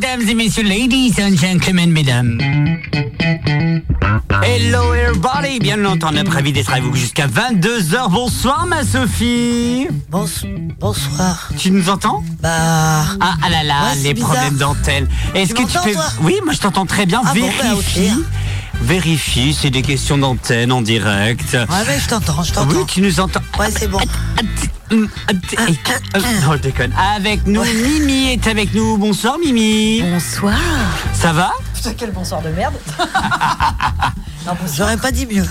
Mesdames et messieurs, ladies and gentlemen, mesdames. Hello everybody, bien entendu, ravi d'être avec vous jusqu'à 22h. Bonsoir ma Sophie. bonsoir. Tu nous entends? Bah. Ah, ah là là, Ouais, les bizarre. problèmes d'antenne. Est-ce que tu peux... Oui, moi je t'entends très bien. Ah bon, bah, Vérifie. Vérifie, c'est des questions d'antenne en direct. Ouais, mais je t'entends, je t'entends. Oui, tu nous entends. Ouais, c'est bon. Non, je déconne. Avec nous, Mimi est avec nous. Bonsoir Mimi. Bonsoir. Ça va? Putain, quel bonsoir de merde. J'aurais pas dit mieux.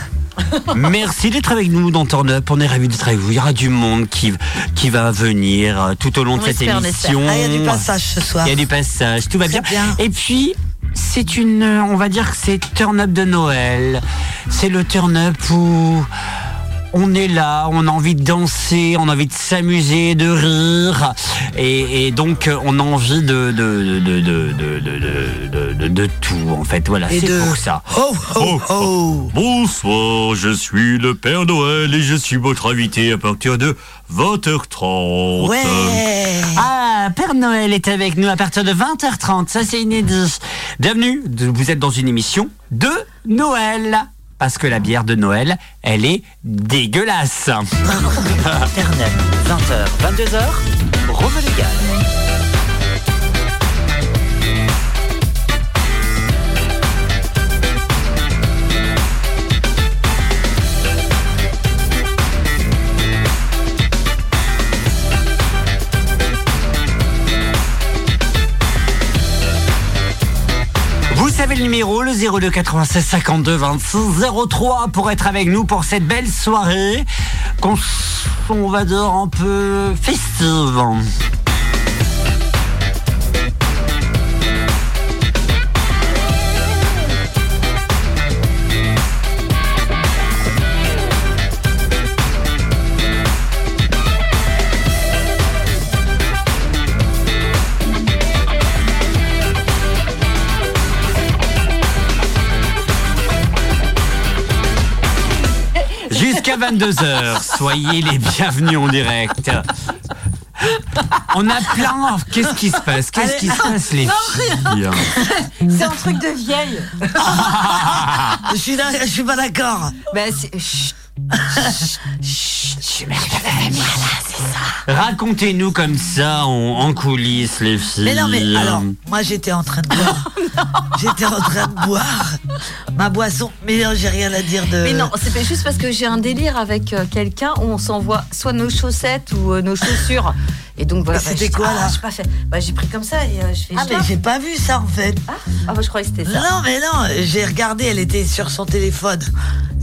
Merci d'être avec nous dans Turn Up. On est ravis d'être avec vous. Il y aura du monde qui, qui va venir euh, tout au long de On cette espère, émission. Ah, il y a du passage ce soir. Il y a du passage. Tout va bien. Et puis, c'est une, on va dire que c'est Turn Up de Noël. C'est le Turn Up où on est là, on a envie de danser, on a envie de s'amuser, de rire, et, et donc euh, on a envie de de, de, de, de, de, de, de- de- de tout en fait. Voilà, c'est de- pour ça. Oh, oh, oh. Bonsoir, je suis le Père Noël et je suis votre invité à partir de 20h30. Ouais. Ah, Père Noël est avec nous à partir de 20h30, ça c'est inédit. Bienvenue, vous êtes dans une émission de Noël. Parce que la bière de Noël, elle est dégueulasse. Internet, 20h, 22h, Rome Vous savez le numéro, le 02 96 52 26 03 pour être avec nous pour cette belle soirée qu'on va dire un peu festive. Jusqu'à 22h, soyez les bienvenus en direct. On a plein. Qu'est-ce qui se passe? Qu'est-ce qui se passe, les filles? C'est un truc de vieille. Je suis, là- je suis pas d'accord. Bah, c'est. Chut. Racontez-nous comme ça en, en coulisses, les filles. Mais non, mais alors, moi j'étais en train de boire. j'étais en train de boire ma boisson. Mais non, j'ai rien à dire de. Mais non, c'est pas juste parce que j'ai un délire avec euh, quelqu'un où on s'envoie soit nos chaussettes ou euh, nos chaussures. Et donc voilà. Et c'était quoi, ah, là j'ai pas fait. Bah, j'ai pris comme ça et euh, je fais. Ah, je mais j'ai pas vu ça en fait. pas. Ah, bah, je croyais que c'était ça. Non, mais non, j'ai regardé, elle était sur son téléphone.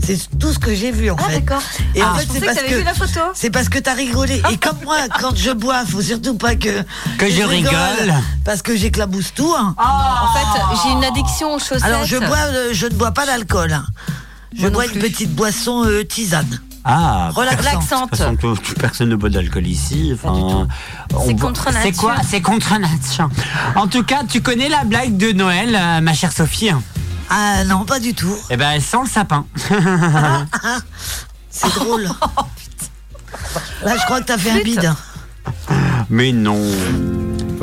C'est tout ce que j'ai vu en Ah, fait. d'accord. Et Ah, en je fait, c'est que parce que la photo. c'est parce que t'as rigolé. Et comme moi, quand je bois, faut surtout pas que Que je rigole. parce que j'éclabousse tout. hein. En fait, j'ai une addiction aux chaussettes. Alors je bois, euh, je ne bois pas d'alcool. hein. Je bois une petite boisson euh, tisane. Ah, Relaxante. Tout- personne ne boit d'alcool ici. Enfin, C'est contre C'est nature. quoi C'est contre nature. En tout cas, tu connais la blague de Noël, euh, ma chère Sophie Ah non, pas du tout. Eh ben, elle sent le sapin. C'est drôle. Là, je crois que t'as fait un bide. Mais non.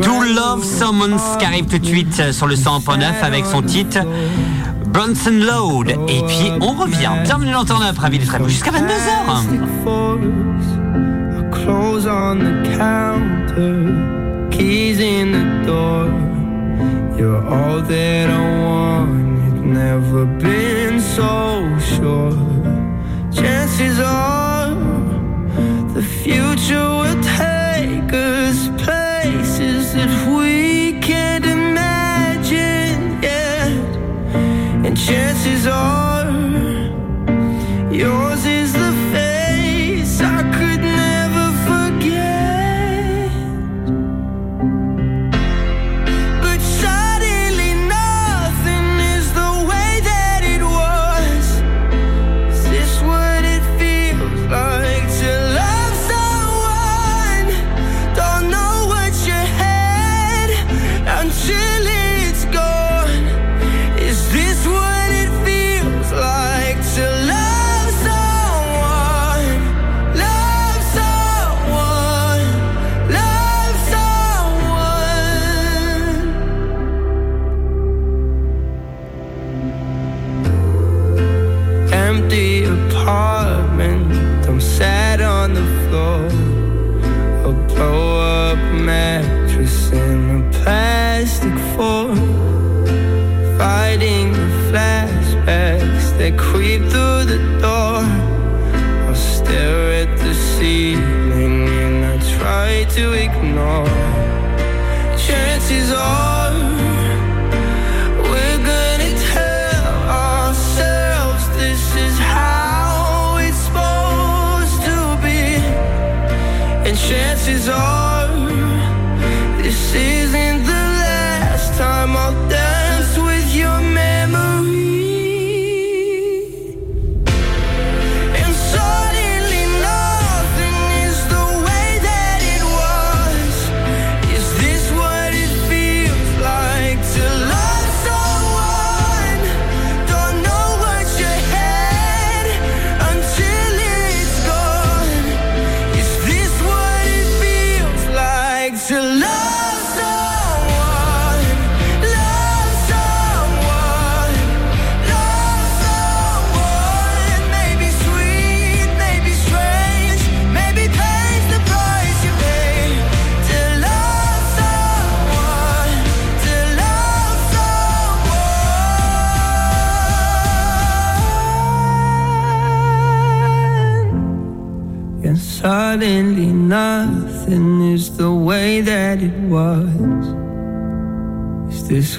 To Love Someone qui arrive tout de suite euh, sur le 100.9 avec son titre Bronson Load. Et puis on revient. Bienvenue dans ravi d'être avec vous jusqu'à 22h. Clothes on the counter, keys in the door. You're all that I want. You've never been so sure. Chances are chances are yours is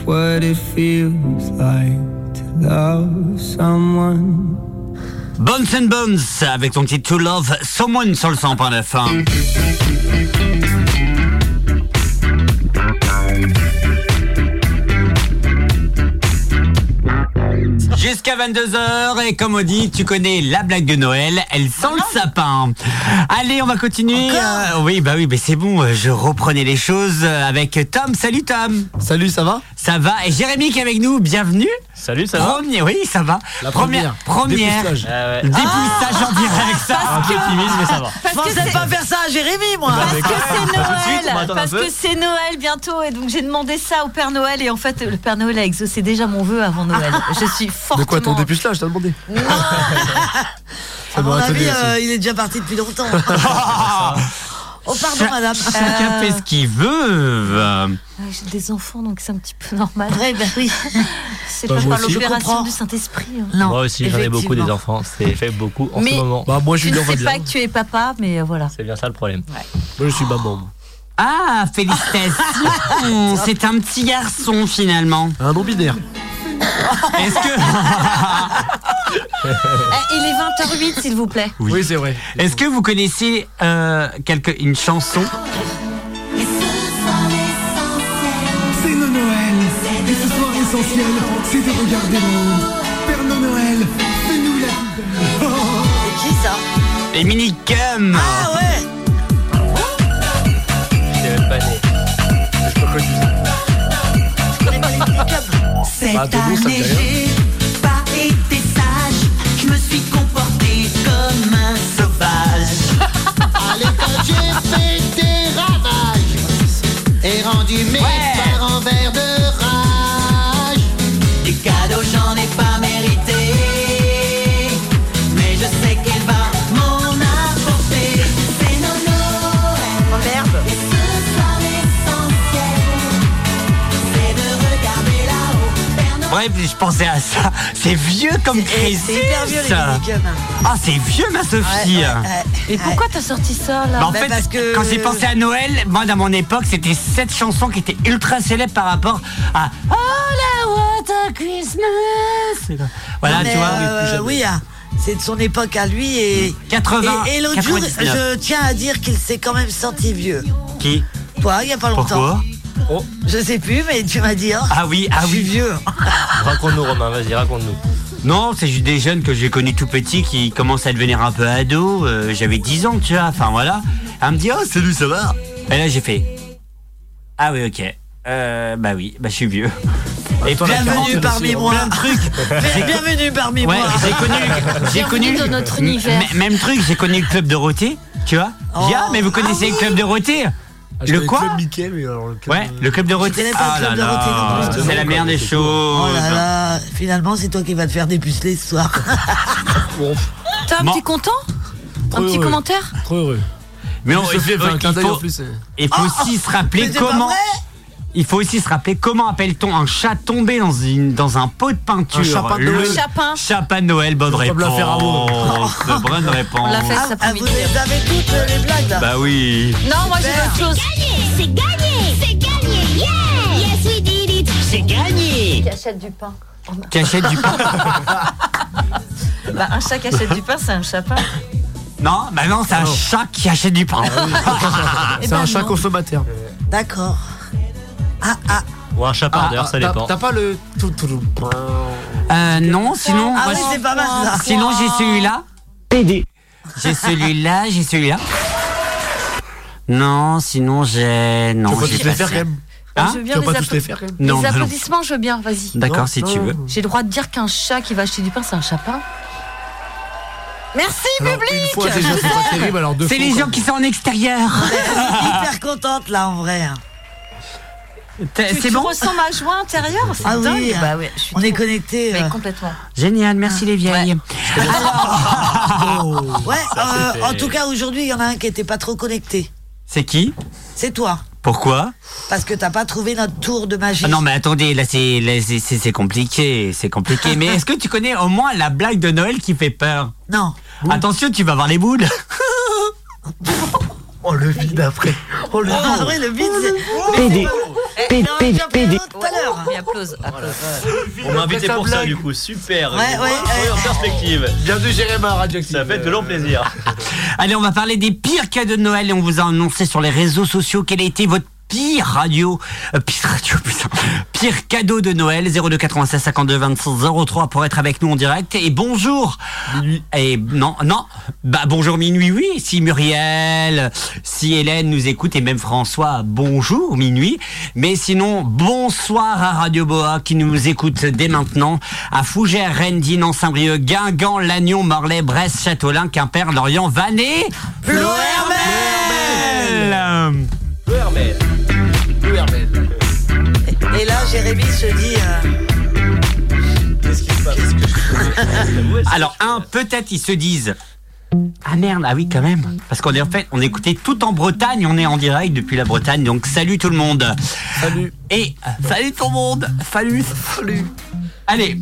what it feels like to love someone? Bones and Bones avec ton petit To Love Someone sur le 100.9. Jusqu'à 22h et comme on dit, tu connais la blague de Noël, elle sent le sapin. Allez, on va continuer. Euh, oui, bah oui, mais c'est bon, euh, je reprenais les choses euh, avec Tom. Salut Tom. Salut, ça va? Ça va Et Jérémy qui est avec nous, bienvenue. Salut, ça va? Premier, oui, ça va. La première. Première. Dépucelage. Ah ouais. Dépucelage en direct, ça. Un peu timide, mais ça va. Je pensais pas faire ça à Jérémy, moi. Parce que c'est de va Noël, parce que c'est Noël bientôt et donc j'ai demandé ça au Père Noël et en fait le Père Noël a exaucé déjà mon vœu avant Noël. Je suis De fortement. quoi ton dépucelage, t'as demandé? À mon avis, euh, il est déjà parti depuis longtemps. oh, pardon, madame. Chacun fait ce qu'il veut. euh. Ouais, J'ai des enfants donc c'est un petit peu normal. Ouais, ben oui. C'est Bah, pas moi par aussi. Je l'opération du Saint-Esprit. hein. Non. Moi aussi, j'en ai beaucoup des effectivement. enfants. C'est fait beaucoup en Mais- ce moment. Bah, moi, Tu Julien, ne sais pas que tu es papa, mais euh, voilà. C'est bien ça le problème. Moi, je suis maman. Ah, félicitations C'est un petit garçon finalement. Un non-binaire. Est-ce que, Eh, il est 20h08 s'il vous plaît. Oui, c'est vrai. est-ce que vous connaissez euh, quelque, une chanson? C'est le Noël Et ce soir l'essentiel, c'est de regarder le monde Père Noël, fais-nous la. Oh. C'est qui ça Les minicums Ah ouais J'étais même pas né. Connu ça. Cette année, j'ai pas été sage. Je me suis comporté comme un sauvage. À l'école, j'ai fait des ravages et rendu mes parents verts de je pensais à ça. C'est vieux comme Crésus C'est hyper vieux, les. Ah, c'est vieux ma Sophie Ouais, ouais, ouais. Et pourquoi t'as sorti ça là Bah, en Bah, fait, parce que- quand j'ai pensé à Noël, moi dans mon époque, c'était cette chanson qui était ultra célèbre par rapport à All I Want a Christmas. Voilà, tu vois. euh, oui, ah, c'est de son époque à lui et. 80, Et, et l'autre jour, 99. je tiens à dire qu'il s'est quand même senti vieux. Qui? Toi, il y a pas longtemps. Pourquoi Je sais plus, mais tu m'as dit. hein, Ah oui, ah je suis oui. vieux. Raconte-nous, Romain, vas-y, raconte-nous. Non, c'est juste des jeunes que j'ai connus tout petits qui commencent à devenir un peu ados. Euh, J'avais 10 ans, tu vois. Enfin voilà. Elle me dit oh salut, ça va Et là j'ai fait ah oui ok. Euh, bah oui, bah je suis vieux. Et Toi, la Bienvenue parmi moi. plein de trucs. Bien- Bienvenue parmi Ouais, moi. j'ai connu, j'ai Bienvenue connu dans notre univers. Même truc, j'ai connu le club Dorothée, tu vois. Oh. Dit, ah, mais vous connaissez Ah le club Dorothée Ah, Le quoi Club Mickey, mais alors le club, Ouais, euh, le club pas le Ah club là non là, plus, c'est la meilleure des Oh choses. là là, finalement, c'est toi qui vas te faire dépuceler ce soir. Bon, Tom, Bon. t'es content? Un petit commentaire? Trop heureux. Mais on, il faut, il faut- plus. il faut aussi se rappeler comment. Il faut aussi se rappeler comment appelle-t-on un chat tombé dans, une, dans un pot de peinture Un chapin de Noël. Chapin. Chapin de Noël, bonne Comme réponse. l'a fait Raoult. bonne réponse. On l'a fait Ah, ah, vous les avez toutes euh, les blagues là Bah oui. Non, moi j'ai autre chose. C'est gagné C'est gagné Yeah Yes, we did it C'est gagné Qui achète du pain. Qui achète du pain Bah, un chat qui achète du pain, c'est un chapin. Non, bah non, c'est un chat qui achète du pain. Eh C'est un chat consommateur. D'accord. Ah ah. Ou un chat par Ah, d'heure, ça t'as- dépend. T'as pas le. tout, tout, tout. Euh, non, sinon. Ah moi, oui, c'est pas mal ça. Sinon, j'ai celui-là. J'ai celui-là, j'ai celui-là. Non, sinon j'ai. Non, j'ai tous les pas faire ça. quand même. Hein je veux bien Tu vas les, pas tous appla- les faire quand même. Non, les non. applaudissements, je veux bien, vas-y. D'accord, si tu veux. J'ai le droit de dire qu'un chat qui va acheter du pain, c'est un chapin Merci, Alors, public une fois déjà, c'est pas terrible, alors deux C'est fois les gens qui sont en extérieur. Hyper contente là en vrai. Tu, C'est tu bon ressens ma joie intérieure C'est Ah oui, dingue. hein. Bah suis On est connectés. euh. complètement. Génial, merci les vieilles. Ouais, euh, en tout cas aujourd'hui il y en a un qui était pas trop connecté. C'est qui? C'est toi. Pourquoi? Parce que t'as pas trouvé notre tour de magie. Ah Non mais attendez, là c'est compliqué, c'est compliqué. Mais est-ce que tu connais au moins la blague de Noël qui fait peur? Non. Attention, tu vas voir les boules. Oh le vide après. Oh le Ah vide. oui, le vide c'est. PD. On applause. m'a invité pour ça du coup, super. Ouais, ouais, en perspective. Bienvenue Jérémy à Radioactive. Ça fait de long plaisir. Allez, on va parler des pires cadeaux de Noël et on vous a annoncé sur les réseaux sociaux quel a été votre pire radio, euh, pire radio, putain, pire cadeau de Noël 02 96 52 26 03 pour être avec nous en direct et bonjour. Minuit. Et non, non, bah bonjour minuit, oui. Si Muriel, si Hélène nous écoute et même François, bonjour minuit. Mais sinon, bonsoir à Radio Boa qui nous écoute dès maintenant à Fougères, Rennes, Dinan, Saint-Brieuc, Guingamp, Lannion, Morlaix, Brest, Châteaulin, Quimper, Lorient, Vannes, Ploermel. Le Hermès. Le Hermès. Et là Jérémy se dit. euh, Qu'est-ce qui se passe? Alors un, peut-être ils se disent. Ah merde, ah oui quand même. Parce qu'on est en fait, on écoutait tout en Bretagne, on est en direct depuis la Bretagne, donc salut tout le monde. Salut. Et salut tout le monde. Salut. Salut. Allez.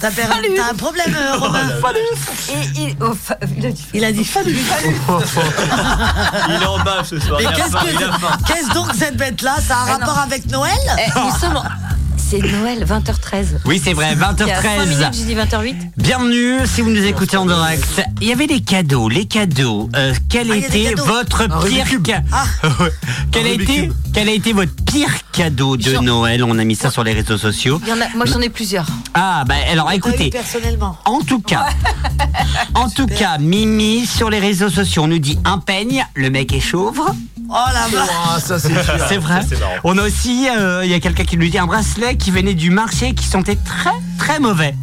T'as t'as un problème, euh, Romain Et il, oh, fa- il a dit Il a dit salut. Il est en bas ce soir. Qu'est-ce qu'est-ce donc cette bête-là? Ça a un Ah, non. rapport avec Noël? Eh, C'est Noël, 20h13. Oui, c'est vrai, Il y a 5 minutes, 20h13. j'ai dit 20h08. Bienvenue si vous nous écoutez en direct. Il y avait des cadeaux, les cadeaux. Euh, quel Ah, était cadeaux. votre pire Rubik's Cube. ca- Ah. Quel a été quel a été votre pire cadeau de Genre- Noël? On a mis ça sur les réseaux sociaux. Il y en a, moi j'en ai plusieurs. Ah bah alors écoutez, personnellement. En tout cas, en tout cas, Mimi sur les réseaux sociaux, on nous dit un peigne, le mec est chauve. Oh la vache Ah, ça c'est C'est vrai. c'est. On a aussi, euh, il y a quelqu'un qui nous dit un bracelet qui venait du marché qui sentait très très mauvais.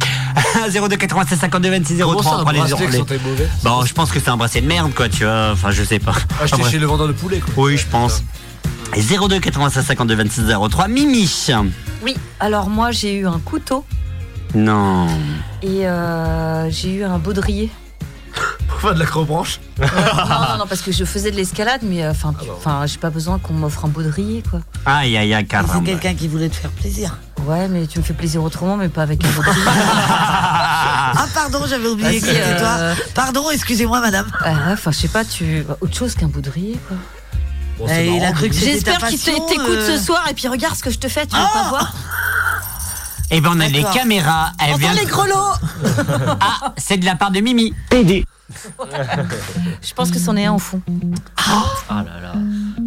02 96 52 26 Comment ça, 03 un on prend les mauvais Bon, je pense que c'est un bracelet de merde quoi, tu vois. Enfin, je sais pas. Acheté chez le vendeur de poulet quoi. Oui, je pense. Et 02 96 52 26 03 Mimi. Oui, alors moi j'ai eu un couteau Non. et euh, j'ai eu un baudrier. Enfin de l'acrobranche. non, non, non, parce que je faisais de l'escalade, mais euh, enfin, enfin, j'ai pas besoin qu'on m'offre un baudrier, quoi. Aïe aïe aïe C'est caramba. quelqu'un qui voulait te faire plaisir. Ouais, mais tu me fais plaisir autrement, mais pas avec un baudrier. Ah pardon, j'avais oublié que c'était toi. euh, Pardon, excusez-moi madame. Ah ouais, Enfin, je sais pas, tu autre chose qu'un baudrier, quoi. Bon, c'est Eh, J'espère qu'il t'écoute euh. ce soir et puis regarde ce que je te fais, tu veux pas voir Eh ben on a les D'accord. caméras. Elle Entends vient les grelots Ah, c'est de la part de Mimi. PD. Je pense que c'en est un au fond. Ah là là.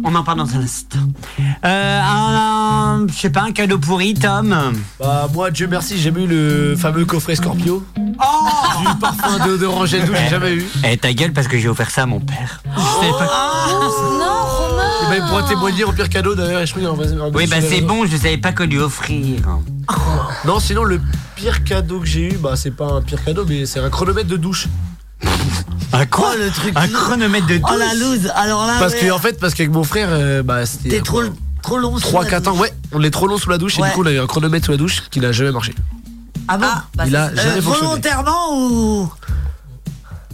On en parle dans un instant. Euh, un, un- je sais pas, un cadeau pourri, Tom. Bah moi Dieu merci j'ai eu le fameux coffret Scorpio. Oh Du parfum de d'orange et tout j'ai jamais eu. Eh, ta gueule parce que j'ai offert ça à mon père. Je savais pas- Non, Romain Et bah il pourra témoigner au pire cadeau d'ailleurs un Oui, bah dessus c'est bon, je savais pas quoi lui offrir. Non sinon le pire cadeau que j'ai eu bah c'est pas un pire cadeau mais c'est un chronomètre de douche. Un quoi Oh le truc. Un chronomètre de douche Oh la loose. Alors là, Parce ouais, que en fait parce qu'avec mon frère euh, bah c'était t'es trop trop long. sous 3 la 4 ans douche. ouais on est trop long sous la douche et du coup on a eu un chronomètre sous la douche qui n'a jamais marché. Ah bon bah, Il a c'est- jamais Euh, fonctionné. Volontairement ou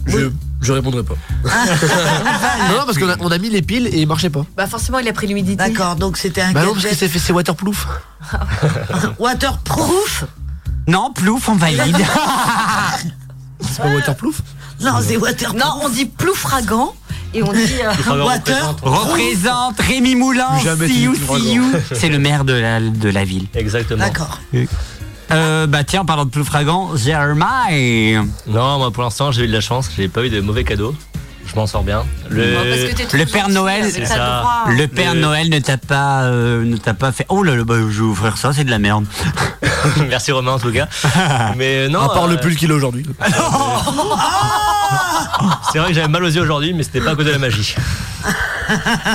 Je Je répondrai pas. non, non, parce qu'on a, on a mis les piles et ils marchaient pas. Bah forcément, il a pris l'humidité. D'accord, donc c'était un Bah non, parce que gadget c'est fait, c'est waterproof. waterproof Non, plouf, on valide. C'est pas waterproof Non, c'est waterproof. Non, on dit ploufragan et on dit euh, Water. Représente Rémi Moulin, Plus jamais see tu you, dis ploufragan. see you. C'est le maire de la, de la ville. Exactement. D'accord. Euh, bah tiens, en parlant de ploufragan, Jeremiah. Non, moi pour l'instant j'ai eu de la chance, j'ai pas eu de mauvais cadeaux. Je m'en sors bien. Le, parce que Le Père gentil, Noël, ça. Le Père Le- Noël ne t'a pas, euh, ne t'a pas fait. Oh là là, bah, je vais offrir ça, c'est de la merde. Merci Romain en tout cas. Mais non. À part le euh, pull qu'il a aujourd'hui. C'est vrai que j'avais mal aux yeux aujourd'hui, mais c'était pas à cause de la magie.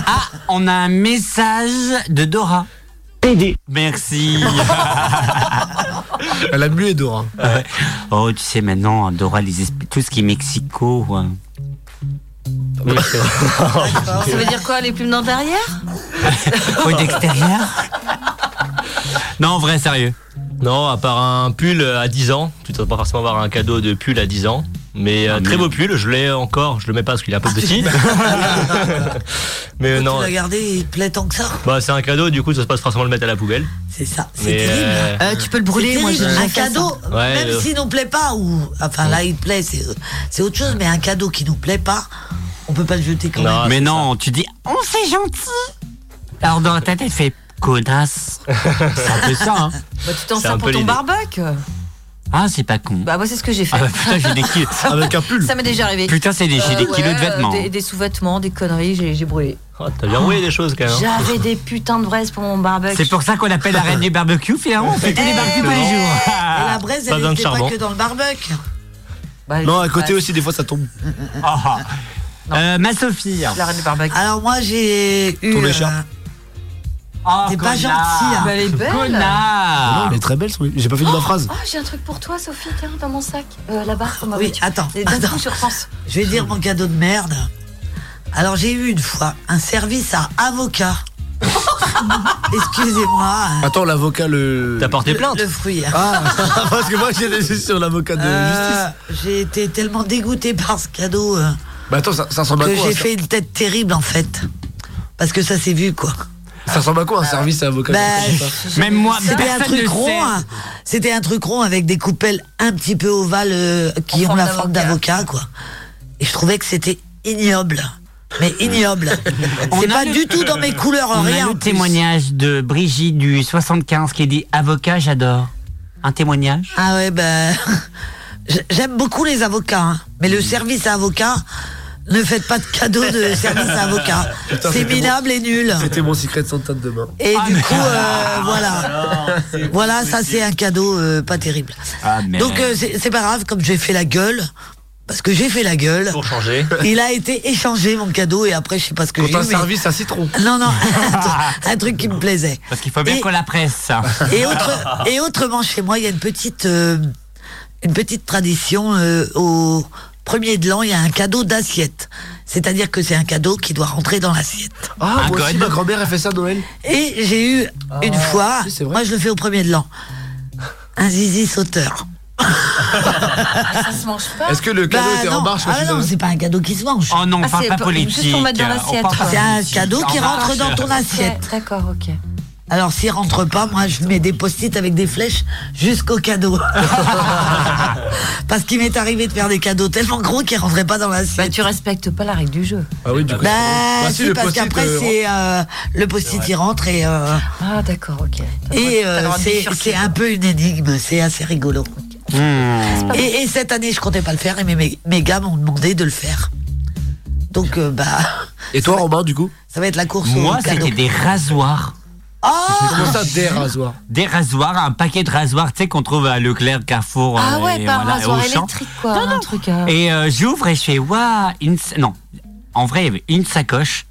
Ah, on a un message de Dora. Merci. Elle a mué Dora. Ouais. Oh, tu sais maintenant, Dora, les esp- tout ce qui est Mexico. ouais. Oui, c'est vrai. Ça veut dire quoi, les plumes derrière? Oui, d'extérieur? Non, en vrai, sérieux. Non, à part un pull à 10 ans, tu ne dois pas forcément avoir un cadeau de pull à 10 ans. Mais euh, très beau pull, je l'ai encore, je le mets pas parce qu'il est un peu petit. mais euh, non, Tu l'as gardé il te plaît tant que ça bah, c'est un cadeau, du coup ça se passe forcément le mettre à la poubelle. C'est ça, c'est terrible. euh, Euh, Tu peux le brûler, moi un fait ça. cadeau, Ouais, même euh. s'il nous plaît pas, ou enfin là il te plaît, c'est c'est autre chose, mais un cadeau qui nous plaît pas, on peut pas le jeter quand Non. même. Mais non, tu dis, oh, c'est gentil. Alors, dans ta tête, tu fais connasse. C'est un peu ça, hein. Bah, tu t'en sers pour ton barbecue. Ah, c'est pas con. Bah moi c'est ce que j'ai fait. Ah bah putain, j'ai des kilos. Avec un pull. Ça m'est déjà arrivé. Putain, c'est des, j'ai des Euh, kilos de vêtements. euh, Des, des sous-vêtements, des conneries, j'ai j'ai brûlé. Oh, T'as bien envoyé des choses quand même. J'avais des putains de braises pour mon barbecue. C'est pour ça qu'on l'appelle la reine du barbecue, finalement. On fait tous les Eh, barbecues tous les jours. Et la braise, Pas elle n'était pas que dans le barbecue. Bah, Non, à côté aussi, des fois ça tombe. Ah. Euh, ma Sophie. La reine du barbecue. Alors moi j'ai eu. Ton euh, écharpe. Oh, T'es pas gentil, hein. Bah, elle est belle. Non, Connard. elle est très belle, son- j'ai pas fini ma phrase. Oh, j'ai un truc pour toi, Sophie, tiens, dans mon sac. Euh, Là-bas, m'a Oui, attends, Et d'un attends. coup, je repense. Je vais dire mon cadeau de merde. Alors j'ai eu une fois un service à avocat. Excusez-moi. Attends, l'avocat, le. T'as porté plainte Le fruit. hein. Ah, parce que moi j'ai laissé sur l'avocat de Euh, justice. j'ai été tellement dégoûtée par ce cadeau euh, Bah attends, ça, ça ressemble à que quoi j'ai ça fait une tête terrible en fait. Parce que ça s'est vu quoi. Ça ressemble à quoi un service à avocat Bah. Même moi, C'était un truc rond. hein. C'était un truc rond avec des coupelles un petit peu ovales euh, qui En ont la forme d'avocat quoi. Et je trouvais que c'était ignoble. Mais ignoble. On C'est pas le- du tout dans mes couleurs, On rien. a le plus. témoignage de Brigitte du 75 qui dit Avocat, j'adore. Un témoignage? Ah ouais, ben. J'aime beaucoup les avocats, hein. mais le service à avocat, ne faites pas de cadeau de service à avocat. C'est minable et nul. C'était mon secret de Santa de demain. Et Ah, du coup, euh, voilà. Voilà, ça c'est un cadeau euh, pas terrible. Ah. Donc euh, c'est pas grave, comme j'ai fait la gueule, parce que j'ai fait la gueule, Pour changer. il a été échangé mon cadeau et après je sais pas ce que j'ai eu. un mais- service à citron. Non, non, un, truc- qui me plaisait. Parce qu'il faut bien Et- qu'on la presse. Et, autre- et autrement, chez moi, il y a une petite, euh, une petite tradition. euh, au premier de l'an, il y a un cadeau d'assiette. C'est-à-dire que c'est un cadeau qui doit rentrer dans l'assiette. Ah, moi aussi, ma grand-mère, elle fait ça à Noël. Et j'ai eu une fois, moi je le fais au premier de l'an, un zizi sauteur. Ça se mange pas. Est-ce que le cadeau Bah était non, en marche ah non, c'est pas un cadeau qui se mange. Oh non, on Ah, parle pas pas- politique. juste pour mettre dans On l'assiette. C'est un cadeau qui En rentre marche. dans ton assiette. D'accord, ok. Alors s'il rentre pas, moi je mets des post-it avec des flèches jusqu'au cadeau. Parce qu'il m'est arrivé de faire des cadeaux tellement gros qu'ils rentraient pas dans Bah, l'assiette. tu respectes pas la règle du jeu. Ah oui, du coup. Bah, Bah, si, parce qu'après, euh, c'est euh, le post-it il rentre et, euh, Ah, d'accord, ok. Et euh, c'est un peu une énigme, c'est assez rigolo. Hmm. Et, et cette année, je comptais pas le faire et mes, mes, mes gars m'ont demandé de le faire. Donc, euh, bah, Et toi, Romain, du coup? ça va être la course Moi, c'était des rasoirs. Oh Comment ça, des rasoirs Des rasoirs, un paquet de rasoirs, tu sais, qu'on trouve à Leclerc, Carrefour. Ah euh, ouais, et pas un voilà, rasoir Auchan. électrique, quoi. un truc. euh, Et euh, j'ouvre et je fais waouh, une non. En vrai, il y avait une sacoche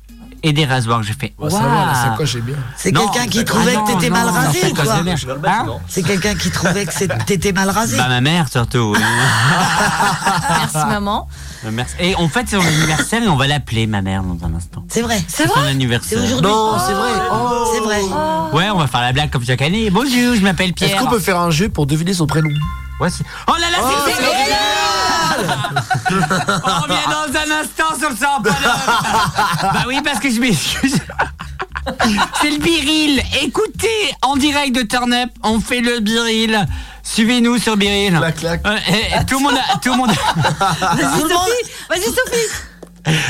et des rasoirs. J'ai fait Bah, waouh. Bien. C'est quelqu'un qui trouvait que t'étais mal rasé quoi Hein. C'est quelqu'un qui trouvait que t'étais mal rasé. Bah ma mère surtout. Merci, maman. Euh, Merci. Et en fait, c'est son anniversaire et on va l'appeler ma mère dans un instant. C'est vrai. C'est Son vrai C'est anniversaire. aujourd'hui. Non, c'est vrai. Oh. C'est vrai. Ouais, on va faire la blague comme chaque année. Bonjour, je m'appelle Pierre. Est-ce qu'on peut faire un jeu pour deviner son prénom? Ouais, c'est- oh là là, c'est c'est génial On revient dans un instant sur le 100 Bah oui, parce que je m'excuse. C'est le biril. Écoutez, en direct de Turn Up, on fait le biril. Suivez-nous sur biril. Euh, et- et tout le monde, a, tout le monde, Vas-y, Sophie Vas-y, Sophie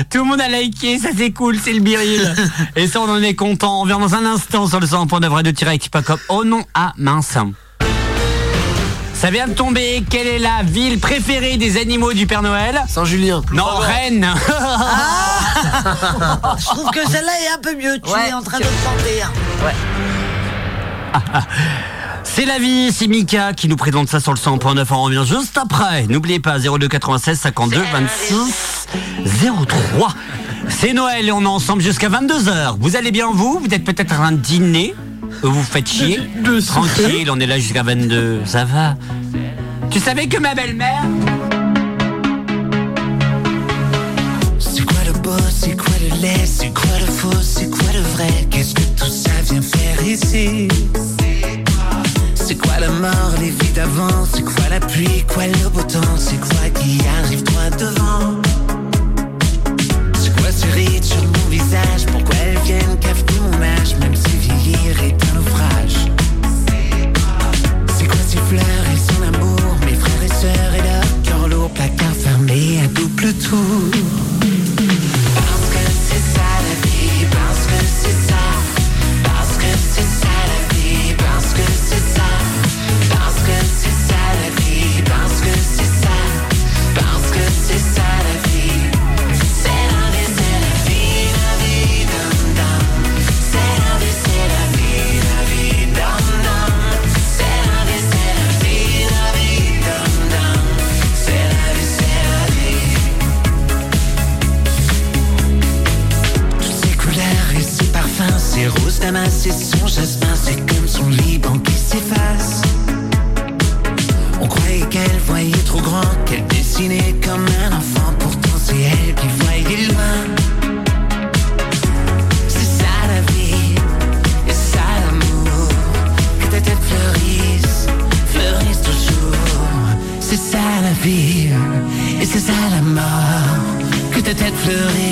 tout le monde a liké, ça c'est cool, c'est le biril. Et ça, on en est content. On revient dans un instant sur le 100.9 Radio direct comme Oh non, ah mince. Ça vient de tomber. Quelle est la ville préférée des animaux du Père Noël Saint-Julien. Non, Rennes. Je trouve que celle-là est un peu mieux. Tu es en train de chanter. hein. C'est la vie, c'est Mika qui nous présente ça sur le 100.9. On revient juste après. N'oubliez pas 02 96 52 26 03. C'est Noël et on est ensemble jusqu'à 22h. Vous allez bien vous? Vous êtes peut-être en train de dîner? Vous vous faites chier? Tranquille, on est là jusqu'à 22. Ça va? Tu savais que ma belle-mère C'est quoi le beau, c'est quoi le laid, c'est quoi le faux, c'est quoi le vrai? Qu'est-ce que tout ça vient faire ici? C'est quoi la mort, les vies d'avant? C'est quoi la pluie, quoi le beau temps? C'est quoi qui arrive droit devant? C'est quoi ces rides sur mon visage? Pourquoi elles viennent cafeter mon âge Même si vieillir est un ouvrage C'est quoi ces fleurs et son amour? Mes frères et sœurs et leur cœur lourd Placard fermé à double tour ces roses damas et son jasmin, c'est comme son Liban qui s'efface. On croyait qu'elle voyait trop grand, qu'elle dessinait comme un enfant, pourtant c'est elle qui voyait loin. C'est ça la vie, et ça l'amour, que ta tête fleurisse, fleurisse toujours. C'est ça la vie, et c'est ça la mort, que ta tête fleurisse,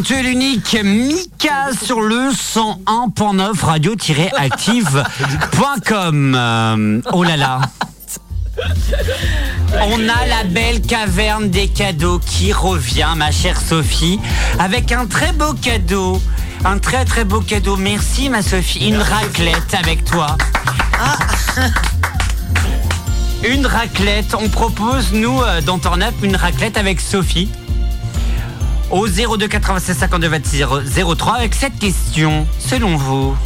talentueux et l'unique Mika sur le 101.9 radio-active.com. Euh, oh là là. On a la belle caverne des cadeaux qui revient, ma chère Sophie, avec un très beau cadeau. Un très très beau cadeau. Merci ma Sophie. Une raclette avec toi. Une raclette. On propose, nous, euh, dans Turn Up, une raclette avec Sophie. Au 02 96 52 26 03 avec cette question. Selon vous.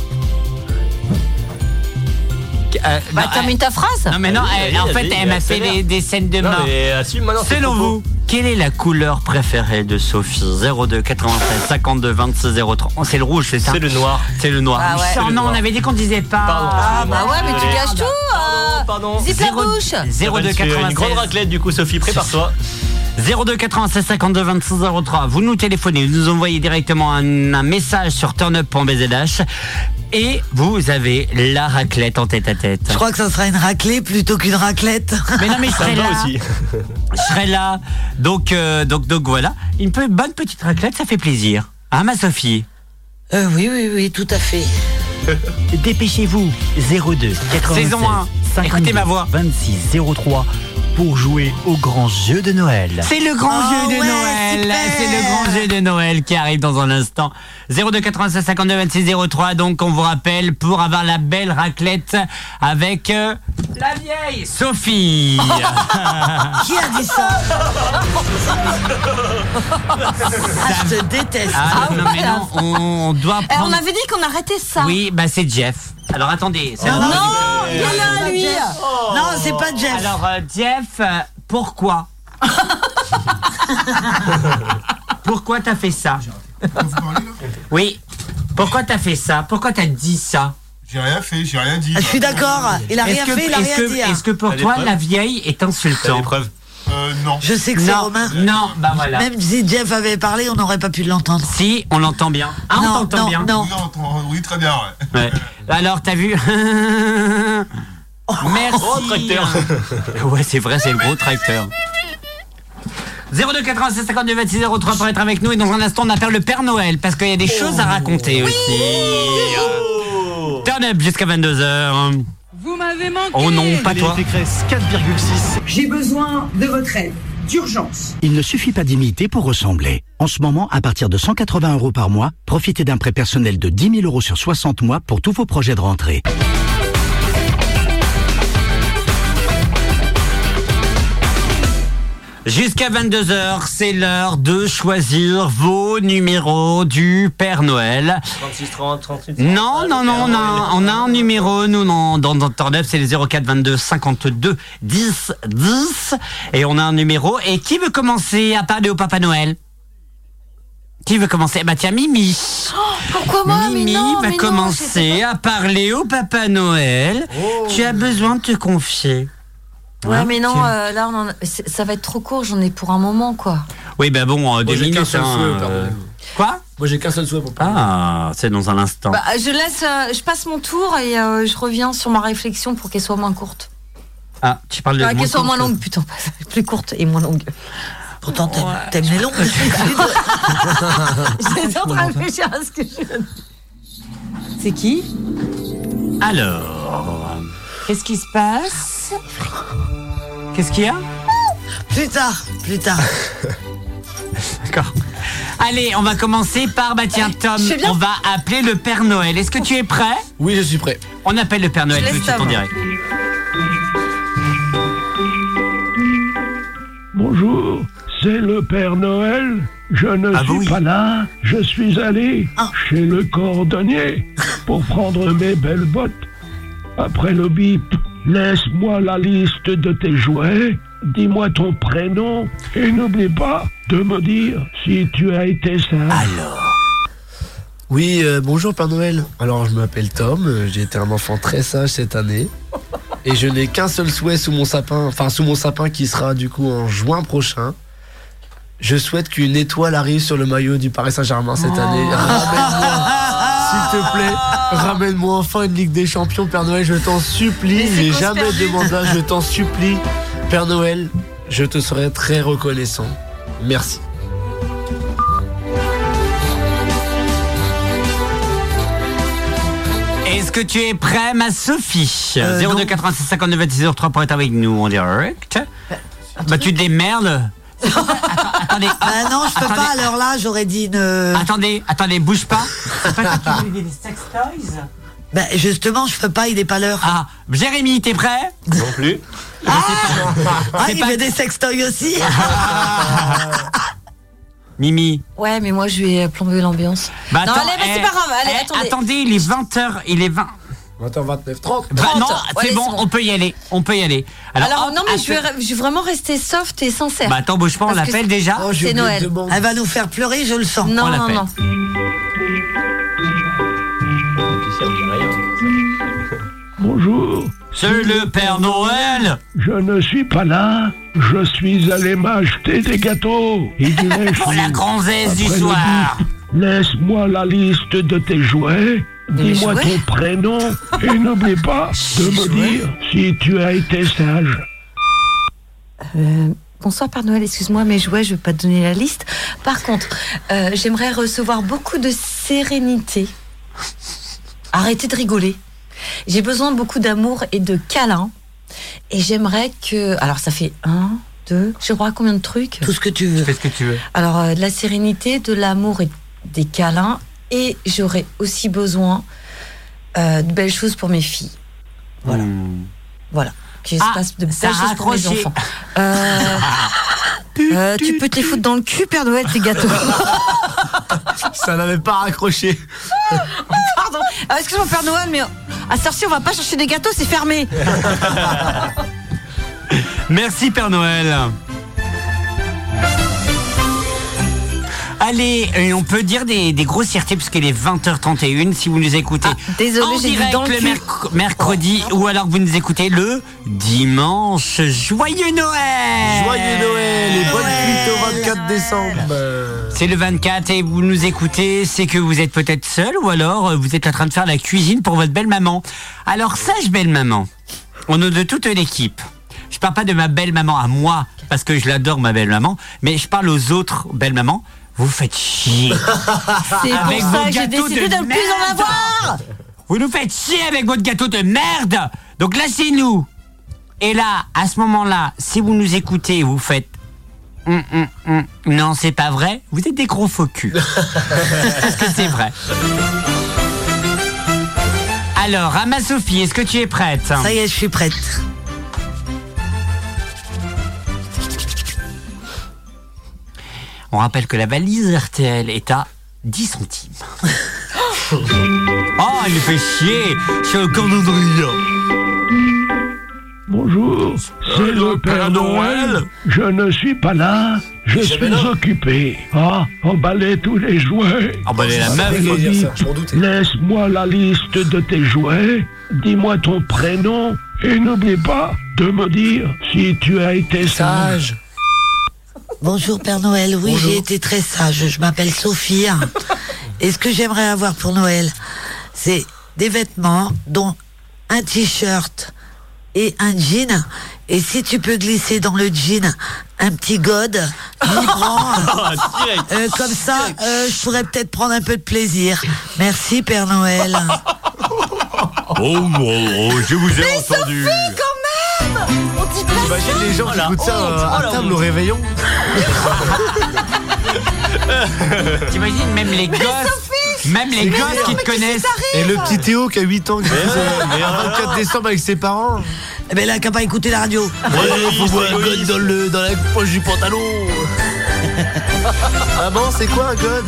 Euh, Bah, non, termine ta phrase. non mais non, Vas-y, elle- vas-y, en fait vas-y, elle m'a fait des, des scènes de mort. mais assume maintenant tes Selon vous, Quelle est la couleur préférée de Sophie? 02 96 52 26 03. Oh, c'est le rouge, c'est ça? C'est le noir. C'est le noir. Ah ouais. Non, noir. on avait dit qu'on disait pas. Pardon. Ah bah ouais, mais tu caches tout. euh, Pardon. Zip la Zéro- bouche. 02 C'est Une grande 96 raclette du coup Sophie, prépare-toi. 02 96 52 26 03. Vous nous téléphonez, vous nous envoyez directement un, un message sur turnup.bzh et vous avez la raclette en tête à tête. Je crois que ça sera une raclée plutôt qu'une raclette. Mais non, mais je Ça serai là. aussi. Je serai là. Donc, euh, donc, donc voilà. Une bonne petite raclette, ça fait plaisir. Hein, ma Sophie? Euh, oui, oui, oui, tout à fait. Dépêchez-vous 02 96 Saison un. 52, Écoutez ma voix. 26 03 pour jouer au grand jeu de Noël. C'est le grand Oh, jeu de ouais, Noël. C'est le grand jeu de Noël qui arrive dans un instant. 02 96 52 26 03. Donc, on vous rappelle pour avoir la belle raclette avec euh, la vieille Sophie. Qui a dit ça? Ah, je te déteste. Ah, non, mais non, on doit Eh, prendre. on avait dit qu'on arrêtait ça. Oui, bah c'est Jeff. Alors attendez. c'est- Non, Non, non, il y en a un, lui. Non, c'est pas Jeff. Alors euh, Jeff, euh, pourquoi Pourquoi t'as fait ça Oui. Pourquoi t'as fait ça Pourquoi t'as dit ça J'ai rien fait, j'ai rien dit. Ah, je suis d'accord. Il a Est-ce rien que, fait, il a est-ce rien que- dit. hein. est-ce que pour T'as des toi preuves la vieille est T'as insultante. Euh, non. Je sais que c'est Non, Romain. non, bah voilà. Même si Jeff avait parlé, on n'aurait pas pu l'entendre. Si, on l'entend bien. Ah, on non, t'entend non, bien. non. Oui, entend- oui, très bien. ouais. Ouais. Alors, t'as vu Merci. Oh, tracteur. ouais, c'est vrai, c'est le gros tracteur. 02 96 52 26 03 pour être avec nous et dans un instant on appelle le Père Noël parce qu'il y a des choses à raconter aussi. Turn up jusqu'à 22h. Vous m'avez manqué. Oh non, pas toi. Pécresse 4,6. J'ai besoin de votre aide. D'urgence. Il ne suffit pas d'imiter pour ressembler. En ce moment, à partir de 180 euros par mois, profitez d'un prêt personnel de 10 000 euros sur 60 mois pour tous vos projets de rentrée. Jusqu'à 22h, c'est l'heure de choisir vos numéros du Père Noël. 36, 30, 38. Non, non, non, on a, on a un numéro, nous, dans, dans, dans Turn Up, c'est le 04 22 52 10 10. Et on a un numéro. Et qui veut commencer à parler au Papa Noël? Qui veut commencer? Bah tiens, Mimi. Pourquoi moi? Mais Mimi non, va mais non, commencer à parler au Papa Noël. Tu as besoin de te confier. Ouais, Hein, mais non, euh, là, on en a- ça va être trop court, j'en ai pour un moment, quoi. Oui, bah bon, euh, qu'un minutes. seul hein, souhait, euh, pardon. Quoi? Moi, j'ai qu'un seul souhait pour parler. Ah, c'est dans un instant. Bah, je laisse, euh, je passe mon tour et euh, je reviens sur ma réflexion pour qu'elle soit moins courte. Ah, tu parles de. Ah, qu'elle soit moins longue, putain, plus courte et moins longue. Pourtant, t'aimes t'aimes les longues. J'étais en train de réfléchir à ce que je. C'est qui? Alors, qu'est-ce qui se passe Qu'est-ce qu'il y a Plus tard, plus tard. D'accord. Allez, on va commencer par, bah tiens, Tom, je fais bien. on va appeler le Père Noël. Est-ce que tu es prêt Oui, je suis prêt. On appelle le Père Noël Je tout de laisse suite en Tom. direct. Bonjour, c'est le Père Noël. Je ne Ah suis oui. pas là. Je suis allé Ah. chez le cordonnier pour prendre mes belles bottes. Après le bip, laisse-moi la liste de tes jouets. Dis-moi ton prénom et n'oublie pas de me dire si tu as été sage. Alors, Oui, euh, bonjour Père Noël. Alors, je m'appelle Tom, j'ai été un enfant très sage cette année. Et je n'ai qu'un seul souhait sous mon sapin, enfin sous mon sapin qui sera du coup en juin prochain. Je souhaite qu'une étoile arrive sur le maillot du Paris Saint-Germain cette année. Ramène-moi, s'il te plaît, ramène-moi enfin une Ligue des Champions, Père Noël, je t'en supplie. J'ai jamais demandé ça, je t'en supplie. Père Noël, je te serai très reconnaissant. Merci. est-ce que tu es prêt, ma Sophie? Euh, 02 non. 86 59 26 03 pour être avec nous en direct. Bah tu te démerdes. Attendez. Ah non, je peux Attendez. pas. Alors là, j'aurais dit une. Attendez, attendez, bouge pas. C'est pas toi qui des sex toys Ben justement, je peux pas. Il est pas l'heure. Ah, Jérémy, t'es prêt? Non plus. Ah, c'est il pas- veut des sextoys aussi. Mimi. Ouais, mais moi, je vais plomber l'ambiance. Bah, non, attends, allez, bah, eh, c'est pas grave. Allez, eh, attendez. Attendez, il est 20h, il est 20. 20h29, 30. Bah, non, 30. c'est Allez, bon, c'est bon. on peut y aller. On peut y aller. Alors, hop, non, mais je vais, ce- je vais vraiment rester soft et sincère. Bah attends, bouge pas, on l'appelle déjà. Oh, C'est Noël. Elle va nous faire pleurer, je le sens. non, on non, non. Bonjour. C'est le Père Noël Je ne suis pas là. Je suis allé m'acheter des gâteaux et du lait Pour la chaud. gonzesse du soir. Laisse-moi la liste de tes jouets. Dis-moi ton prénom et n'oublie pas de me dire si tu as été sage. Euh, bonsoir Père Noël, excuse-moi, mais jouets, je vais pas te donner la liste. Par contre, euh, j'aimerais recevoir beaucoup de sérénité. Arrêtez de rigoler. J'ai besoin de beaucoup d'amour et de câlins. Et j'aimerais que... Alors ça fait un, deux, je crois combien de trucs? Tout ce que tu veux. Fais ce que tu veux. Alors euh, de la sérénité, de l'amour et des câlins. Et j'aurais aussi besoin euh, de belles choses pour mes filles. Voilà. Voilà. Qu'il se Ah, passe de belles choses pour mes enfants. Euh, euh, tu peux te les foutre dans le cul, Père Noël, tes gâteaux. Ça n'avait pas raccroché. Pardon. Ah, Excuse-moi, Père Noël, mais à cette heure-ci, on va pas chercher des gâteaux, c'est fermé. Merci Père Noël. Allez, et on peut dire des, des grossièretés puisqu'il est 20h31 si vous nous écoutez Ah, désolé, en j'ai dit direct dans le le cul. merc- mercredi ou alors que vous nous écoutez le dimanche. Joyeux Noël Joyeux Noël et bonne fête au 24 décembre. C'est le 24 et vous nous écoutez, c'est que vous êtes peut-être seul ou alors euh, vous êtes en train de faire la cuisine pour votre belle-maman. Alors sage belle-maman, au nom de toute l'équipe, je parle pas de ma belle-maman à moi, parce que je l'adore ma belle-maman, mais je parle aux autres belles-mamans. Vous faites chier. C'est pour Avec ça que j'ai gâteaux décidé de ne plus en merde. avoir. Vous nous faites chier avec votre gâteau de merde. Donc lâchez-nous. Et là, à ce moment-là, si vous nous écoutez, vous faites Hum, hum, hum. non, c'est pas vrai. Vous êtes des gros faux culs. Parce que c'est vrai. Alors, Ama Sophie, est-ce que tu es prête? Ça y est, je suis prête. On rappelle que la valise RTL est à 10 centimes. oh, il fait chier. Suis au calendrier. Bonjour, c'est le Père Noël. Je ne suis pas là. Je suis occupé. Ah, emballer tous les jouets. Emballer la meuf. Le. Laisse-moi la liste de tes jouets. Dis-moi ton prénom et n'oublie pas de me dire si tu as été sage. Bonjour Père Noël, oui j'ai été très sage, je m'appelle Sophie. Et ce que j'aimerais avoir pour Noël, c'est des vêtements, dont un t-shirt et un jean. Et si tu peux glisser dans le jean un petit god vibrant, euh, comme ça, euh, je pourrais peut-être prendre un peu de plaisir. Merci Père Noël. Oh, oh, oh, je vous ai entendu. Imagine les gens qui écoutent ça Oh, euh, à la table honte. au réveillon. T'imagines même les gosses, même les gosses qui te connaissent. Et le petit Théo qui a 8 ans qui faisait un 24 décembre avec ses parents. Eh ben là, qu'à pas écouter la radio. Ouais, faut voir un god dans, le, dans la poche du pantalon. ah bon, c'est quoi un god?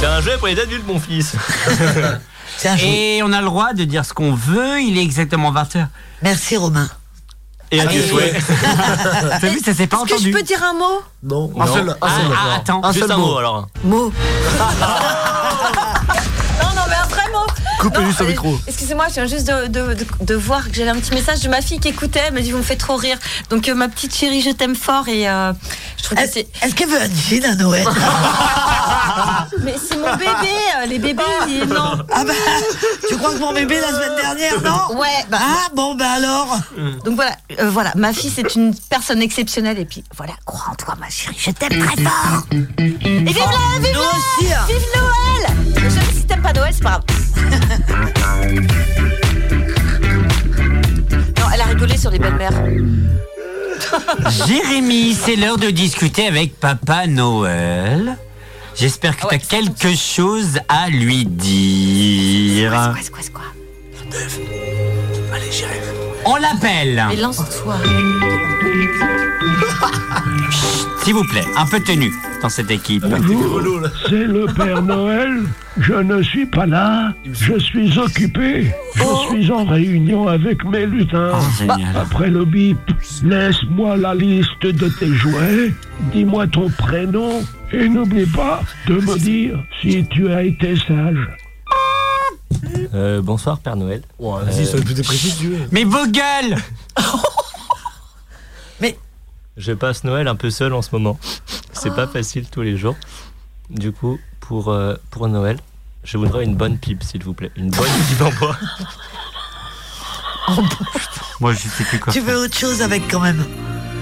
C'est un jeu pour les adultes, mon fils. Et on a le droit de dire ce qu'on veut. Il est exactement 20h. Merci Romain. Et à tes souhaits. T'as vu, ça s'est pas Est-ce que je peux dire un mot? Non, un Non. seul. Un Ah, seul. ah, attends. Un Juste seul un mot. mot alors. Mot. non, non, mais un vrai mot. Coupez juste au euh, micro. Excusez-moi, je viens juste de, de- de- de voir que j'avais un petit message de ma fille qui écoutait. Elle m'a dit Vous me faites trop rire. Donc, euh, ma petite chérie, je t'aime fort. Et euh, je trouve que Est-ce c'est. est-ce qu'elle veut un jean à Noël? Mais c'est mon bébé. euh, les bébés, ils- non. Ah bah, tu crois que mon bébé la semaine dernière, non Ouais, bah, Ah bon, bah alors Donc voilà, euh, voilà, ma fille c'est une personne exceptionnelle et puis voilà, crois en toi ma chérie, je t'aime très fort. Et vive la, vive Noël, aussi hein. vive Noël. Je sais si t'aimes pas Noël, c'est pas grave. non, elle a rigolé sur les belles-mères. Jérémy, c'est l'heure de discuter avec Papa Noël. J'espère que Ah ouais, tu as quelque chose à lui dire. C'est quoi, c'est quoi, c'est quoi Allez, j'y arrive. On l'appelle. Mais lance-toi. S'il vous plaît, un peu de tenue. dans cette équipe. Bonjour, c'est le Père Noël. Je ne suis pas là. Je suis occupé. Je suis en réunion avec mes lutins. Oh. Après le bip, laisse-moi la liste de tes jouets. Dis-moi ton prénom. Et n'oublie pas de me dire si tu as été sage. Euh, bonsoir Père Noël. vas-y, sois plus précis tu veux. Mais vos gueules Je passe Noël un peu seul en ce moment. C'est pas facile tous les jours. Du coup, pour, euh, pour Noël, je voudrais une bonne pipe, s'il vous plaît. Une bonne pipe en bois. Moi, je sais plus quoi. Tu veux autre chose avec quand même?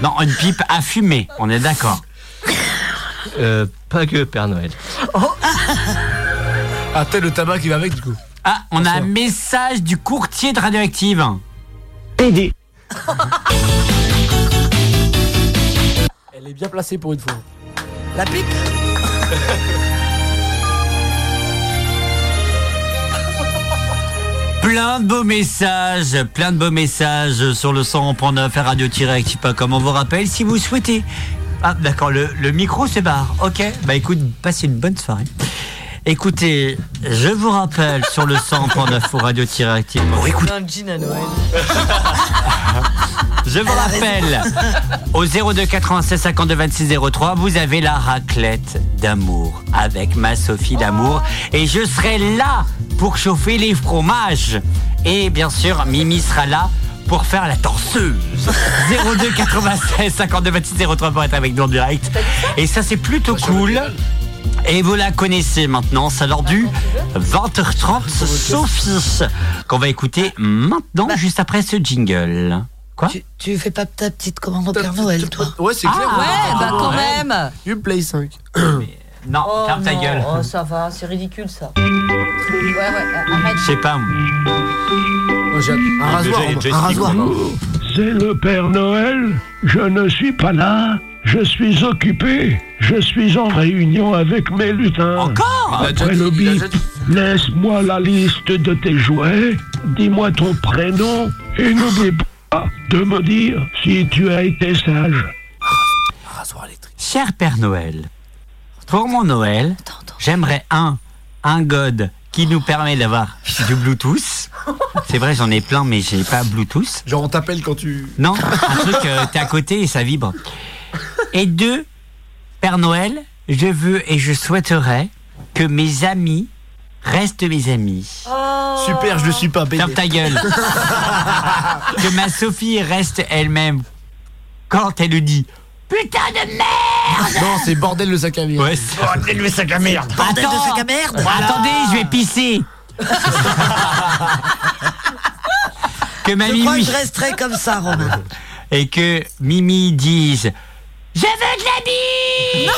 Non, une pipe à fumer, on est d'accord. Euh, pas que Père Noël. Ah, t'as le tabac qui va avec du coup. Ah, on a un message du courtier de Radioactive. PD. Elle est bien placée pour une fois. La pipe Plein de beaux messages, plein de beaux messages sur le 100.9 et radio-active.com. On vous rappelle, si vous souhaitez. Ah, d'accord, le, le micro se barre. Ok, bah écoute, passez une bonne soirée. Écoutez, je vous rappelle sur le 100.9 ou radio-active. Pour écouter. Un jean à Noël. Je vous rappelle, au 02 96 52 26 03, vous avez la raclette d'amour avec ma Sophie d'amour. Et je serai là pour chauffer les fromages. Et bien sûr, Mimi sera là pour faire la torseuse. 02 96 52 26 03 pour être avec nous en direct. Et ça, c'est plutôt cool. Et vous la connaissez maintenant, c'est l'heure du 20h30 Sophie, qu'on va écouter maintenant, juste après ce jingle. Quoi tu, tu fais pas ta petite commande au Père Noël, toi Ouais, c'est clair. Ouais, bah quand même. You play 5. Non, Oh, ferme ta non, gueule. Oh, ça va, c'est ridicule ça. Ouais, ouais, arrête. Je sais pas. moi. Un rasoir. Déjà, un rasoir. C'est le Père Noël. Je ne suis pas là. Je suis occupé. Je suis en réunion avec mes lutins. Encore Après le dit. laisse-moi la liste de tes jouets. Dis-moi ton prénom. Et n'oublie pas de me dire si tu as été sage. Rasoir électrique. Cher Père Noël, pour mon Noël, j'aimerais un, un God qui nous permet d'avoir du Bluetooth. C'est vrai, j'en ai plein, mais j'ai pas Bluetooth. Genre, on t'appelle quand tu. Non, un truc, euh, t'es à côté et ça vibre. Et deux, Père Noël, je veux et je souhaiterais que mes amis restent mes amis. Super, je le suis pas, bébé. Ferme ta gueule. que ma Sophie reste elle-même quand elle nous dit Putain de merde Non, c'est bordel le sac à merde. Ouais, bordel le sac à merde. Bordel de sac à merde Attendez, je vais pisser. que ma Je crois que Mimi je resterai comme ça, Romain. et que Mimi dise Je veux de la bite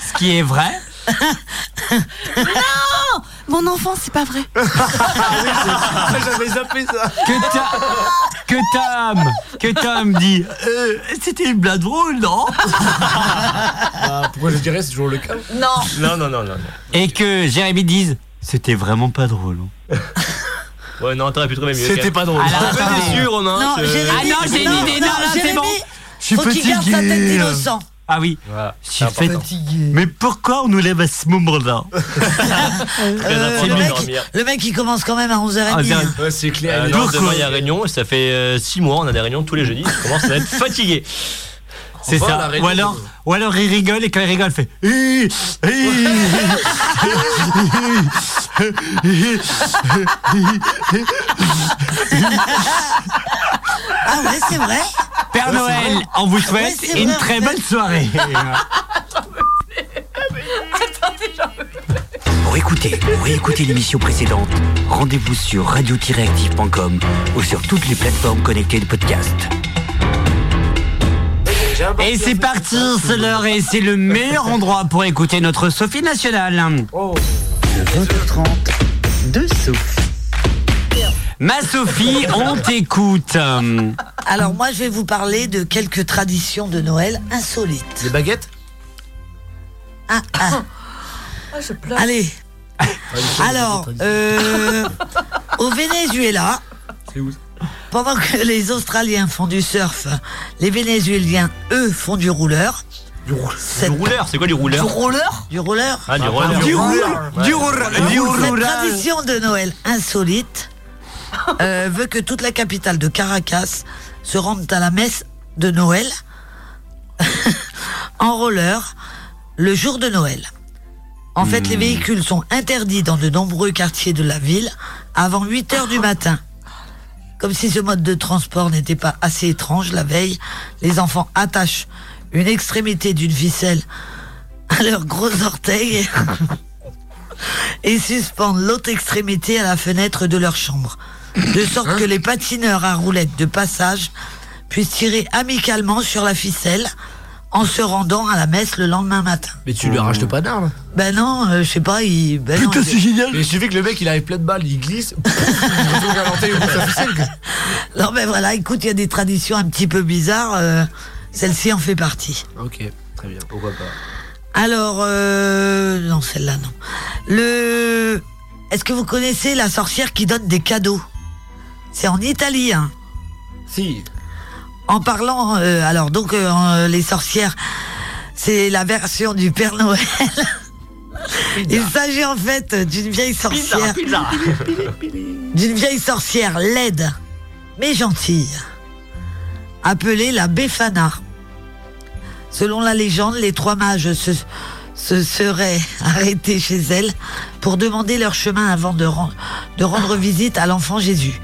Ce qui est vrai. Non Mon enfant, c'est pas vrai. J'avais zappé ça. Que, Ta- que Tom que Tom dit Euh, C'était une blague drôle, non Ah, pourquoi je dirais, c'est toujours le cas. Non. Non, non, non, non. non. Et que Jérémy dise C'était vraiment pas drôle. hein. Ouais, non, t'aurais pu trouver mieux. C'était pas drôle. Alors, Un peu déçu, Romain. Non, Jérémy, Ah non, j'ai une idée, non, non, c'est Jérémy, bon. Je suis Faut qu'il garde sa tête d'innocent. Ah oui, Voilà, je suis fatigué. Mais pourquoi on nous lève à ce moment-là Euh, le, mec, le mec, il commence quand même à 11h30. Ah, c'est- hein. Ouais, c'est clair. Euh, non, demain il y a réunion, ça fait 6 mois, on a des réunions tous les jeudis, je commence à être fatigué. C'est Enfin, ça. Ou alors, ou alors il rigole et quand il rigole, il fait. Ah ouais, c'est vrai Père Noël, on vous souhaite Ouais, une vrai, très bonne soirée. Pour écouter ou réécouter l'émission précédente, rendez-vous sur radio-active.com ou sur toutes les plateformes connectées de podcast. Et c'est parti, c'est l'heure et c'est le meilleur endroit pour écouter notre Sophie nationale. Oh. 20h30 de souffle. Ma Sophie, on t'écoute. Alors moi, je vais vous parler de quelques traditions de Noël insolites. Des baguettes? Ah, ah. Ah, je pleure. Allez. Alors, euh, au Venezuela, C'est où Pendant que les Australiens font du surf, les Vénézuéliens, eux, font du rouleur. Du rouleur, c'est quoi du rouleur? Du rouleur? Du rouleur? Ah, du roller. Du rouleur. Ouais. Du rouleur. Du Cette rouleur. tradition de Noël insolite euh, veut que toute la capitale de Caracas se rende à la messe de Noël en roller le jour de Noël. En fait, les véhicules sont interdits dans de nombreux quartiers de la ville avant 8 heures du matin. Comme si ce mode de transport n'était pas assez étrange, la veille, les enfants attachent une extrémité d'une ficelle à leur gros orteil et suspendent l'autre extrémité à la fenêtre de leur chambre, de sorte que les patineurs à roulettes de passage puissent tirer amicalement sur la ficelle en se rendant à la messe le lendemain matin. Mais tu lui arraches le panard là Ben non, euh, je sais pas, il... Ben Putain, il- c'est génial Mais il suffit que le mec il arrive plein de balles, il glisse, il. Non mais voilà, écoute, il y a des traditions un petit peu bizarres, euh, celle-ci en fait partie. Ok, très bien, pourquoi pas. Alors, euh, non, celle-là, non. Le. Est-ce que vous connaissez la sorcière qui donne des cadeaux? C'est en Italie, hein. Si. En parlant, euh, alors donc euh, en- les sorcières, c'est la version du Père Noël. Il s'agit en fait d'une vieille sorcière, d'une vieille sorcière laide, mais gentille, appelée la Befana. Selon la légende, les trois mages se, se seraient arrêtés chez elle pour demander leur chemin avant de rendre visite à l'enfant Jésus.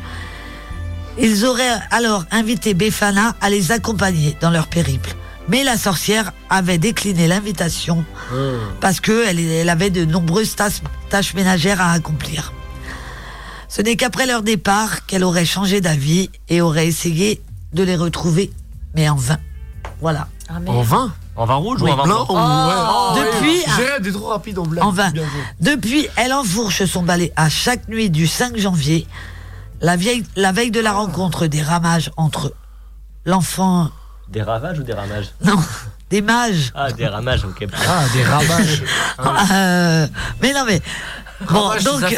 Ils auraient alors invité Befana à les accompagner dans leur périple. Mais la sorcière avait décliné l'invitation parce qu'elle elle avait de nombreuses tâches, tâches ménagères à accomplir. Ce n'est qu'après leur départ qu'elle aurait changé d'avis et aurait essayé de les retrouver, mais en vain. Voilà. En vain? En vin rouge Oui, ou en vin blanc blanc? Ou- ouais. Oh, Depuis, ouais. Gérard est trop rapide en vain. Depuis, elle enfourche son balai à chaque nuit du 5 janvier, la, vieille, la veille de la rencontre des ramages entre l'enfant. Des ravages ou des ramages Non, des mages. Ah, des ramages, ok. Ah, des ramages. Euh, mais non, mais. Bon, Ramage, donc.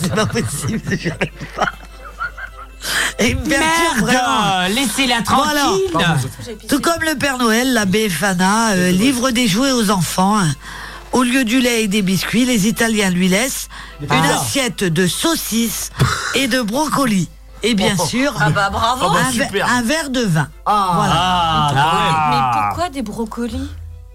c'est pas possible, j'y arrive pas. Et me Merde. Laissez-la tranquille Tout comme le Père Noël, l'abbé Fana euh, livre des jouets aux enfants. hein. Au lieu du lait et des biscuits, les Italiens lui laissent une Ah. assiette de saucisses et de brocolis. Et bien sûr, Ah bah bravo. un, ver- un verre de vin. voilà. Ah, Mais pourquoi des brocolis?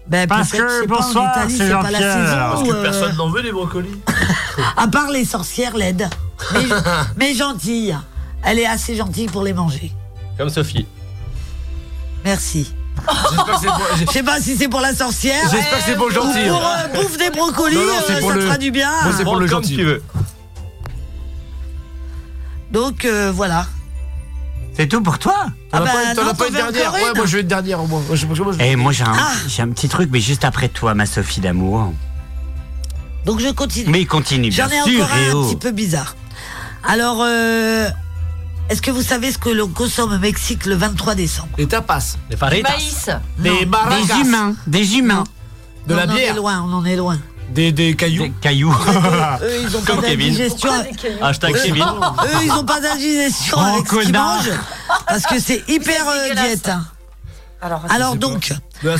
Ben, Parce que bonsoir, Italie, c'est pas la saison. Parce que euh, personne n'en veut des brocolis. À part les sorcières laides. Mais, mais gentilles. Elle est assez gentille pour les manger. Comme Sophie. Merci. J'espère que c'est pour- Je sais pas si c'est pour la sorcière. J'espère que c'est pour le ou gentil. pour euh, bouffe des brocolis, Non, non, c'est euh, pour ça le- fera du bien. Moi, c'est pour le comme gentil. tu veux. Donc euh, voilà. C'est tout pour toi Ah T'en as bah, pas, t'en non, as pas t'en une veux dernière encore Ouais, une moi je veux une dernière au moins. Moi, je- moi, je- Et moi j'ai un, Ah. j'ai un petit truc, mais juste après toi, ma Sophie d'amour. Donc je continue. Mais il continue, bien J'en ai sûr, encore et un oh. petit peu bizarre. Alors, euh, est-ce que vous savez ce que l'on consomme au Mexique le 23 décembre Les tapas. Les Du faritas. maïs. Des Non. Des humains, des humains. De On la en est bière. loin, on en est loin. Des, des cailloux. Des cailloux. Eux, ils ont pas Comme Kevin. d'indigestion. Hashtag Kevin. eux, ils ont pas d'indigestion Oh, avec ce qu'ils mangent parce que c'est hyper euh, diète. hein. Alors, donc, la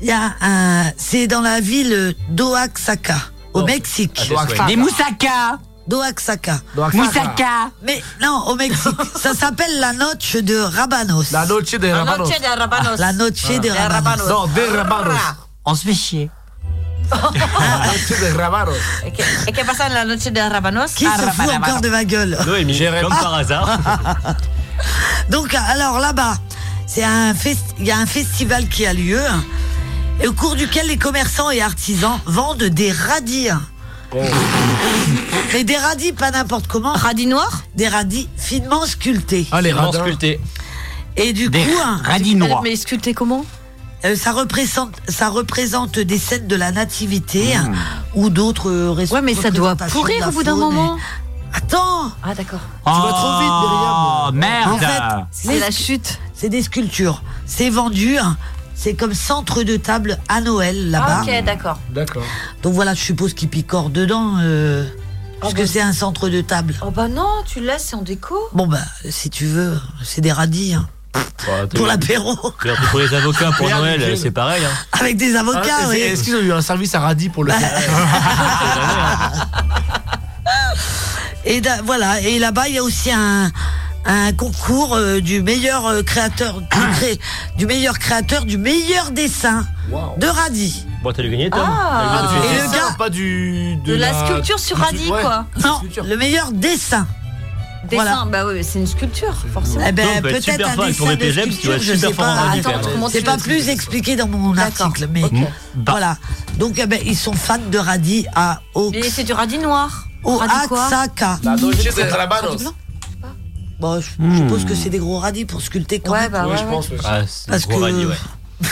il y a un, c'est dans la ville d'Oaxaca au Mexique. Ah. Des moussaka. D'Oaxaca. Moussaka. Mais non, au Mexique, ça s'appelle la noche de Rabanos. La noche de La rabanos. noche de rabanos. La noche de Rabanos. Non, des rabanos. On se fait chier. La noche de rabanos. Et que, et que pasa en la noche de rabanos? Qui se fout encore de ma gueule? Noémie, Jérém. comme par hasard. Donc, alors là-bas, c'est un fest- il y a un festival qui a lieu et au cours duquel les commerçants et artisans vendent des radis. Mais des radis pas n'importe comment. Radis noir Des radis finement sculptés. Ah, les Finement radins. sculpté. Et du Des coup, hein, radis noirs. Mais sculpté comment euh, ça, représente, ça représente des scènes de la nativité hein, ou d'autres euh, Ouais, mais ça doit représentations de pourrir la au bout d'un faune. moment. Attends Ah, d'accord. Tu vas trop vite, Oh, Myriam. En merde. fait, C'est la chute. c'est des sculptures. C'est vendu. hein, C'est comme centre de table à Noël là-bas. Ah, ok, d'accord. D'accord. Donc voilà, je suppose qu'ils picorent dedans. euh, Parce que c'est un centre de table. Oh bah non, tu le laisses, c'est en déco. Bon bah, si tu veux, c'est des radis. hein. Pour l'apéro. Pour les avocats, pour Noël, c'est pareil. hein. Avec des avocats, Ah, oui. est-ce- qu'ils ont eu un service à radis pour le Et da- voilà. Et là-bas, il y a aussi un, un concours euh, du meilleur euh, créateur, du, cré- du meilleur créateur, du meilleur dessin de radis. Bon, t'as dû gagner, Tom. Ah. Et le gars, Pas du. De la sculpture sur ouais. quoi. non, le meilleur dessin. Dessin, bah oui, c'est une sculpture, forcément. Eh ben, peut-être un dessin de sculpture, je super sais pas. Attends, C'est pas plus expliqué dans mon article, mais Bah. voilà. Donc, eh ben, ils sont fans de radis à O. Mais c'est du radis noir. Au Radis quoi Atsaka. La Dolce de Bon, je Hmm. suppose que c'est des gros radis pour sculpter quand Ouais, même. bah Oui, ouais. je ouais. pense. ouais. Ah, c'est Parce gros que- radis, ouais.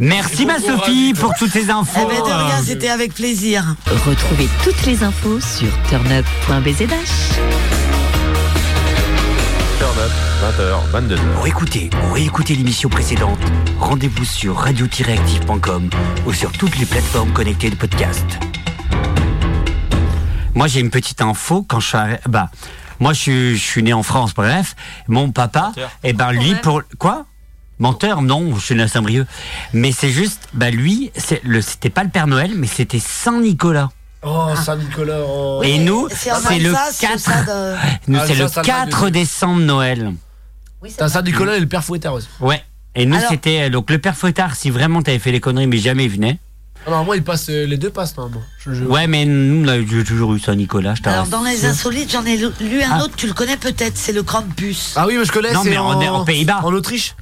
Merci ma Sophie pour toutes ces infos. Eh ben, de rien, c'était avec plaisir. Retrouvez toutes les infos sur turnup.bzh. Turn up, 20h, 22h. Pour écouter ou réécouter l'émission précédente, rendez-vous sur radio-active.com ou sur toutes les plateformes connectées de podcast. Moi, j'ai une petite info quand je suis bah moi je suis, je suis né en France, bref, mon papa et ben lui pour quoi? Menteur? Non, je suis né à Saint-Brieuc. Mais c'est juste bah lui, c'est le c'était pas le Père Noël, mais c'était Saint Nicolas. Oh, Saint-Nicolas. oh. et nous, c'est le Alsace, 4 ça, de- nous Ah, c'est le ça, ça, 4 ça, décembre Noël. Oui. Saint-Nicolas et le père Fouettard aussi. Ouais. Et nous, Alors- c'était euh, donc le père Fouettard, si vraiment t'avais fait les conneries, mais jamais il venait. Ah non, moi, il passe, euh, les deux passent normalement. Je- je- Ouais, mais nous, on a eu- toujours eu ça, Nicolas. Je Alors, dans les insolites, j'en ai lu lu un Ah. autre, tu le connais peut-être, c'est le Krampus. Ah oui, mais je connais. Non, c'est mais en- en Pays-Bas. En Autriche.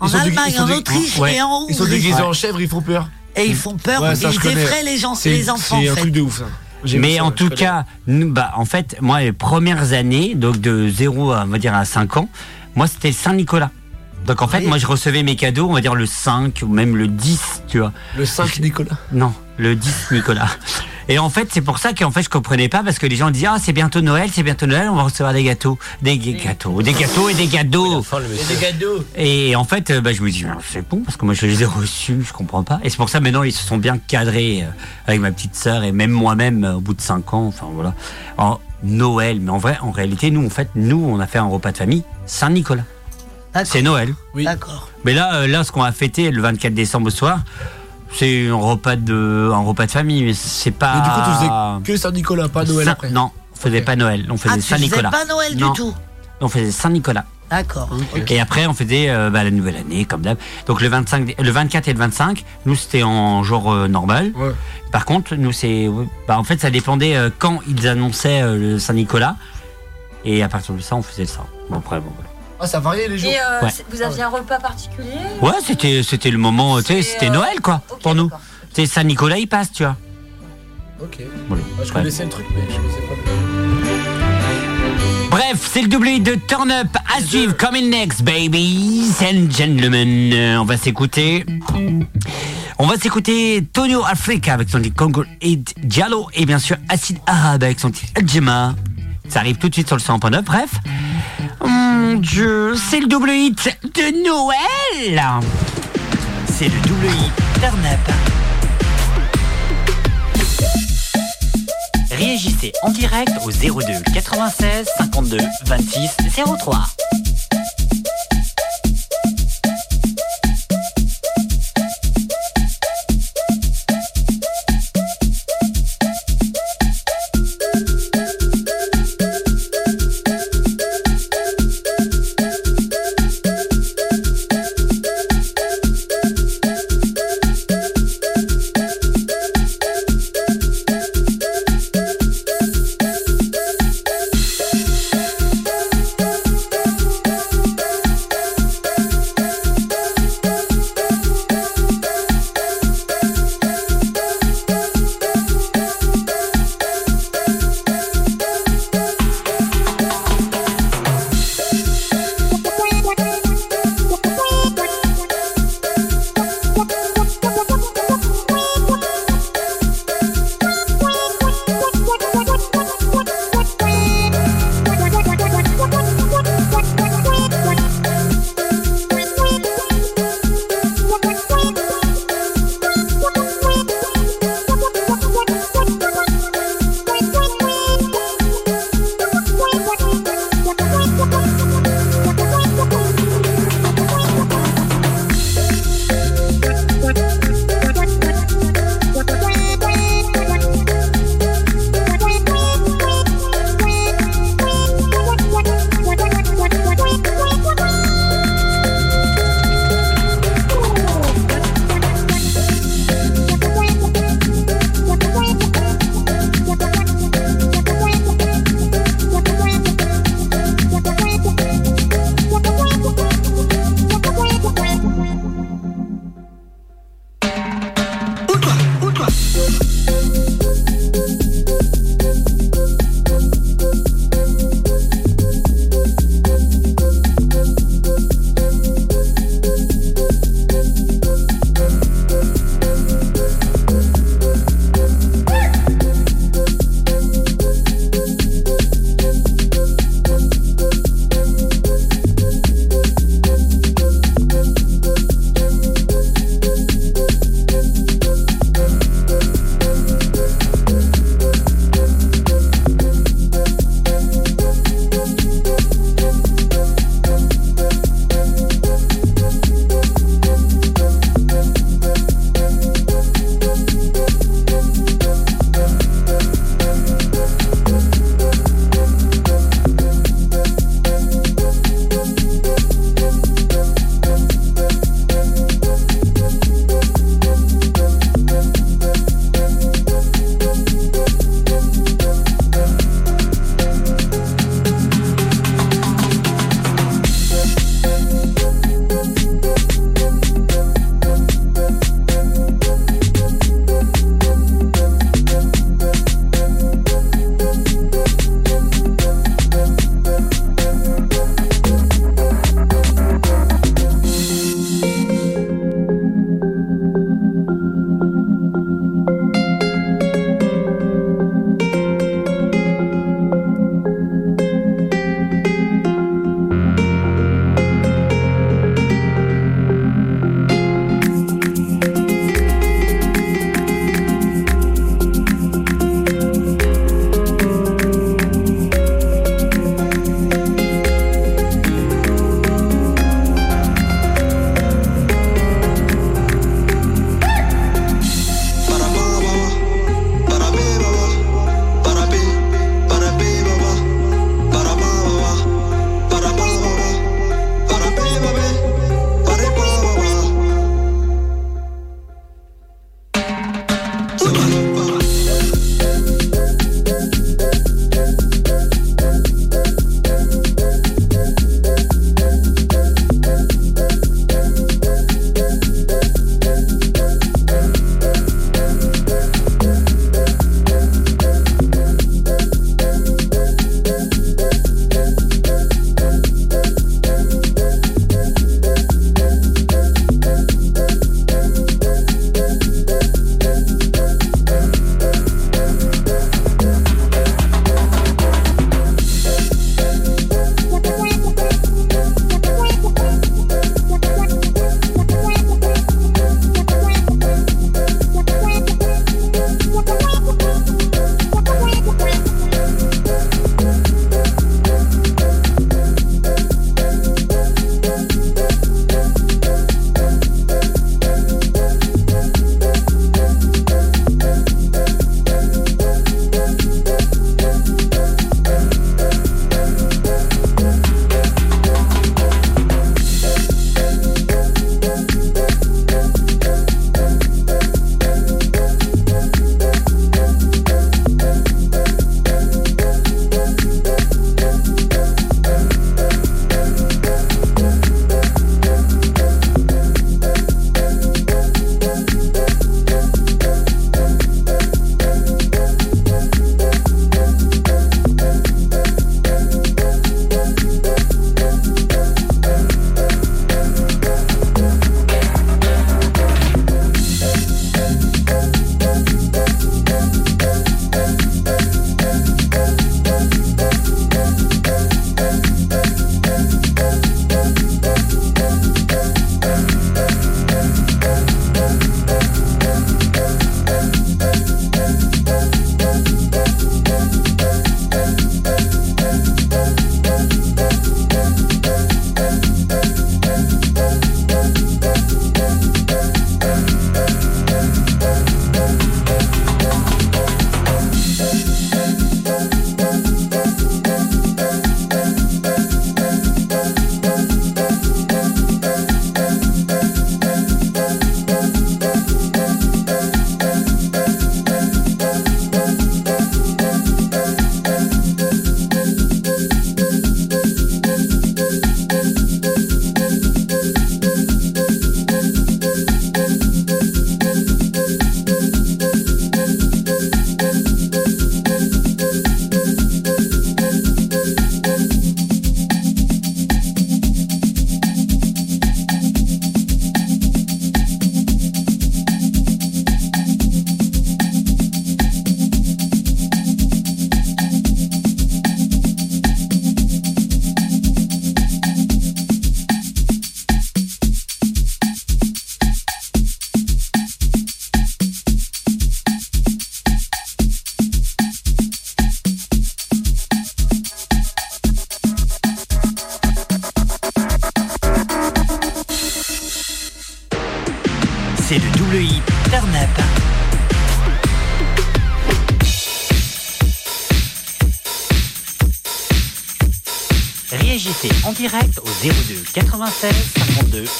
en ils sont Allemagne, ils sont en Autriche Ouais. et en Ils sont Hongrie. déguisés Ouais. en chèvre, ils font peur. Et ils font peur, Ouais, ça, je ils connais. effraient les gens, C'est les enfants, c'est en un fait. truc de ouf, ça. J'ai vu Mais ça, en tout connais. cas, nous, bah, en fait, moi, les premières années, donc de 0 à, on va dire, à 5 ans, moi, c'était Saint-Nicolas. Donc en fait, Oui. moi, je recevais mes cadeaux, on va dire le 5 ou même le 10, tu vois. Le 5 Nicolas. Non, le 10 Nicolas. Et en fait, c'est pour ça qu'en fait, je comprenais pas parce que les gens disaient ah c'est bientôt Noël, c'est bientôt Noël, on va recevoir des gâteaux, des gâteaux, des gâteaux et des cadeaux. Enfin, le monsieur. cadeaux. Et en fait, euh, bah, je me dis c'est bon parce que moi je les ai reçus, je comprends pas. Et c'est pour ça maintenant ils se sont bien cadrés euh, avec ma petite sœur et même moi-même euh, au bout de 5 ans, enfin voilà, en Noël. Mais en vrai, en réalité, nous en fait, nous on a fait un repas de famille Saint-Nicolas. D'accord. C'est Noël. Oui. D'accord. Mais là, euh, là, ce qu'on a fêté le 24 décembre au soir, c'est un repas de, un repas de famille, mais c'est pas. Mais du coup, tu faisais que Saint-Nicolas, pas Noël Saint- après. Non, on faisait pas Noël, on faisait Ah, Saint-Nicolas. pas Noël Non. du tout On faisait Saint-Nicolas. D'accord. Et après, on faisait euh, bah, la nouvelle année, comme d'hab. Donc le 25, le 24 et le 25, nous c'était en jour euh, normal. Ouais. Par contre, nous c'est, bah, en fait, ça dépendait euh, quand ils annonçaient euh, le Saint-Nicolas. Et à partir de ça, on faisait ça. Bon, après, bon, voilà. Ah, ça variait les jours. Et euh, Ouais. c'est- vous aviez un repas particulier Ouais, c'était, c'était le moment, tu sais, C'est, c'était euh, Noël quoi, ok, pour nous. d'accord. Tu sais, Saint-Nicolas, il passe, tu vois. Ok. Voilà. Ah, je Ouais. connaissais le truc, mais je connaissais pas. Bref, c'est le doublé de Turn Up à suivre coming next, babies and gentlemen. Euh, on va s'écouter. On va s'écouter Tonio Africa avec son titre Congo et Diallo et bien sûr Acid Arabe avec son titre Adjema. Ça arrive tout de suite sur le 100.9. Bref. Mon dieu, c'est le double hit de Noël. C'est le double hit Turn Up. Réagissez en direct au 02 96 52 26 03.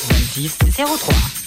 26 03.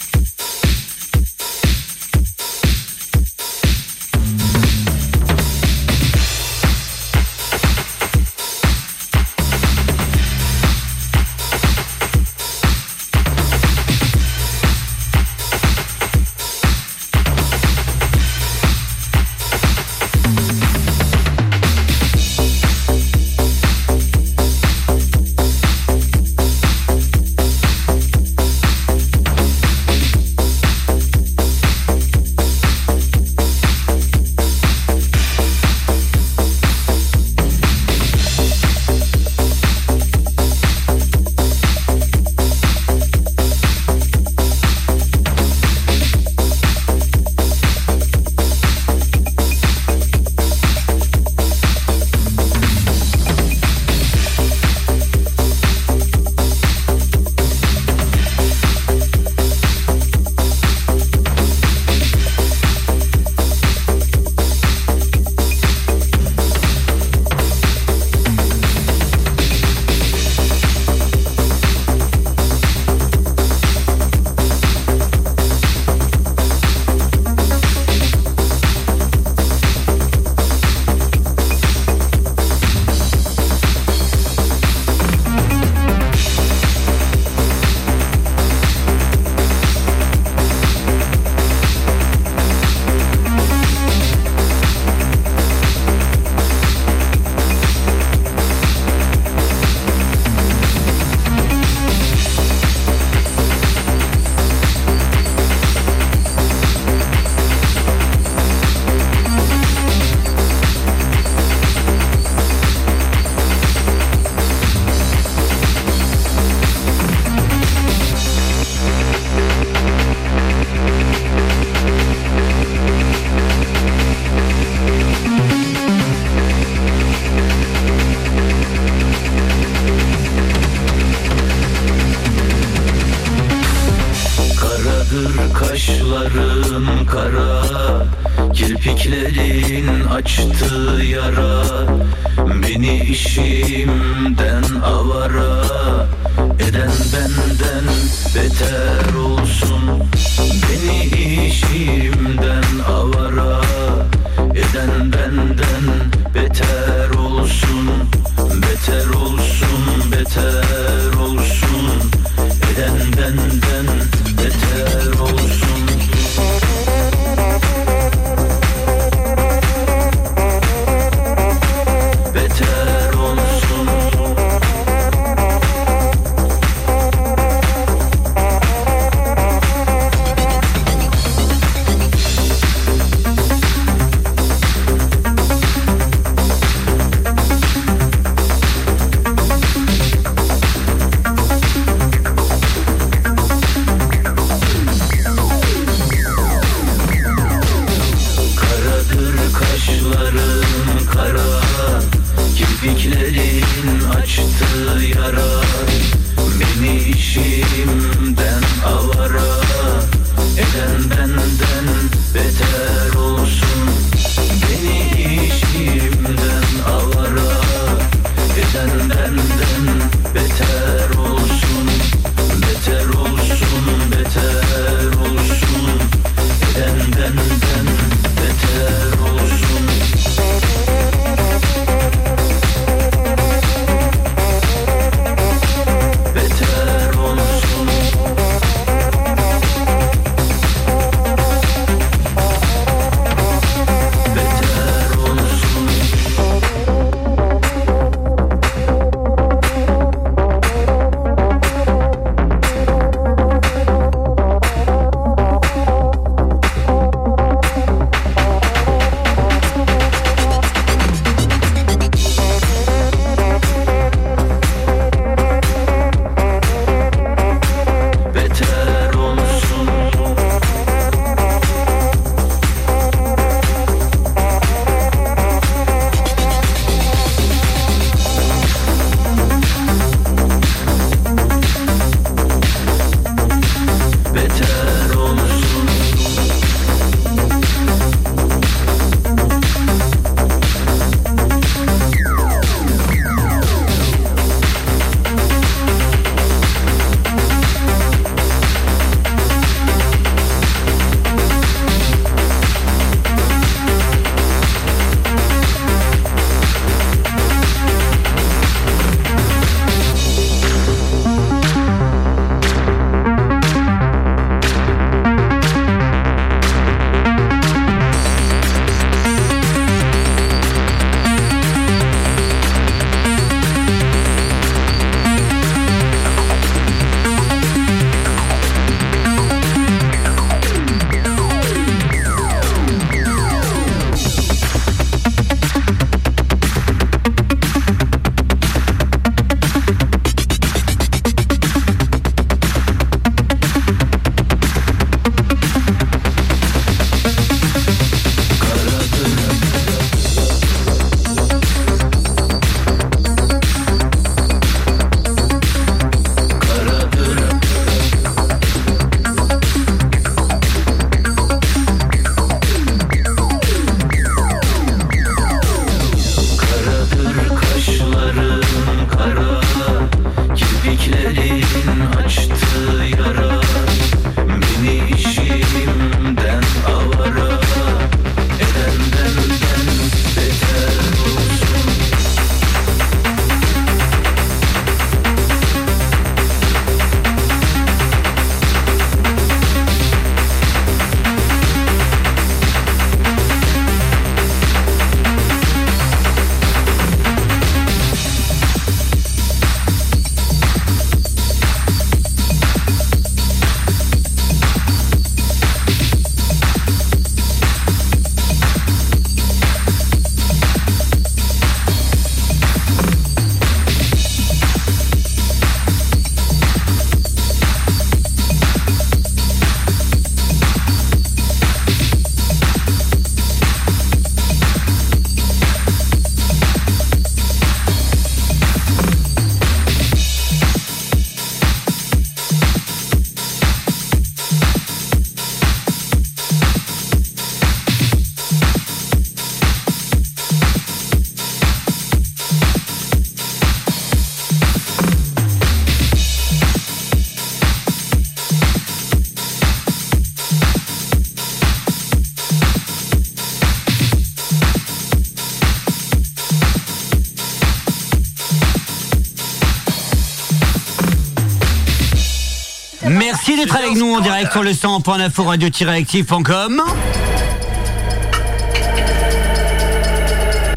D'être avec nous en direct sur le 100.9 radio-active.com.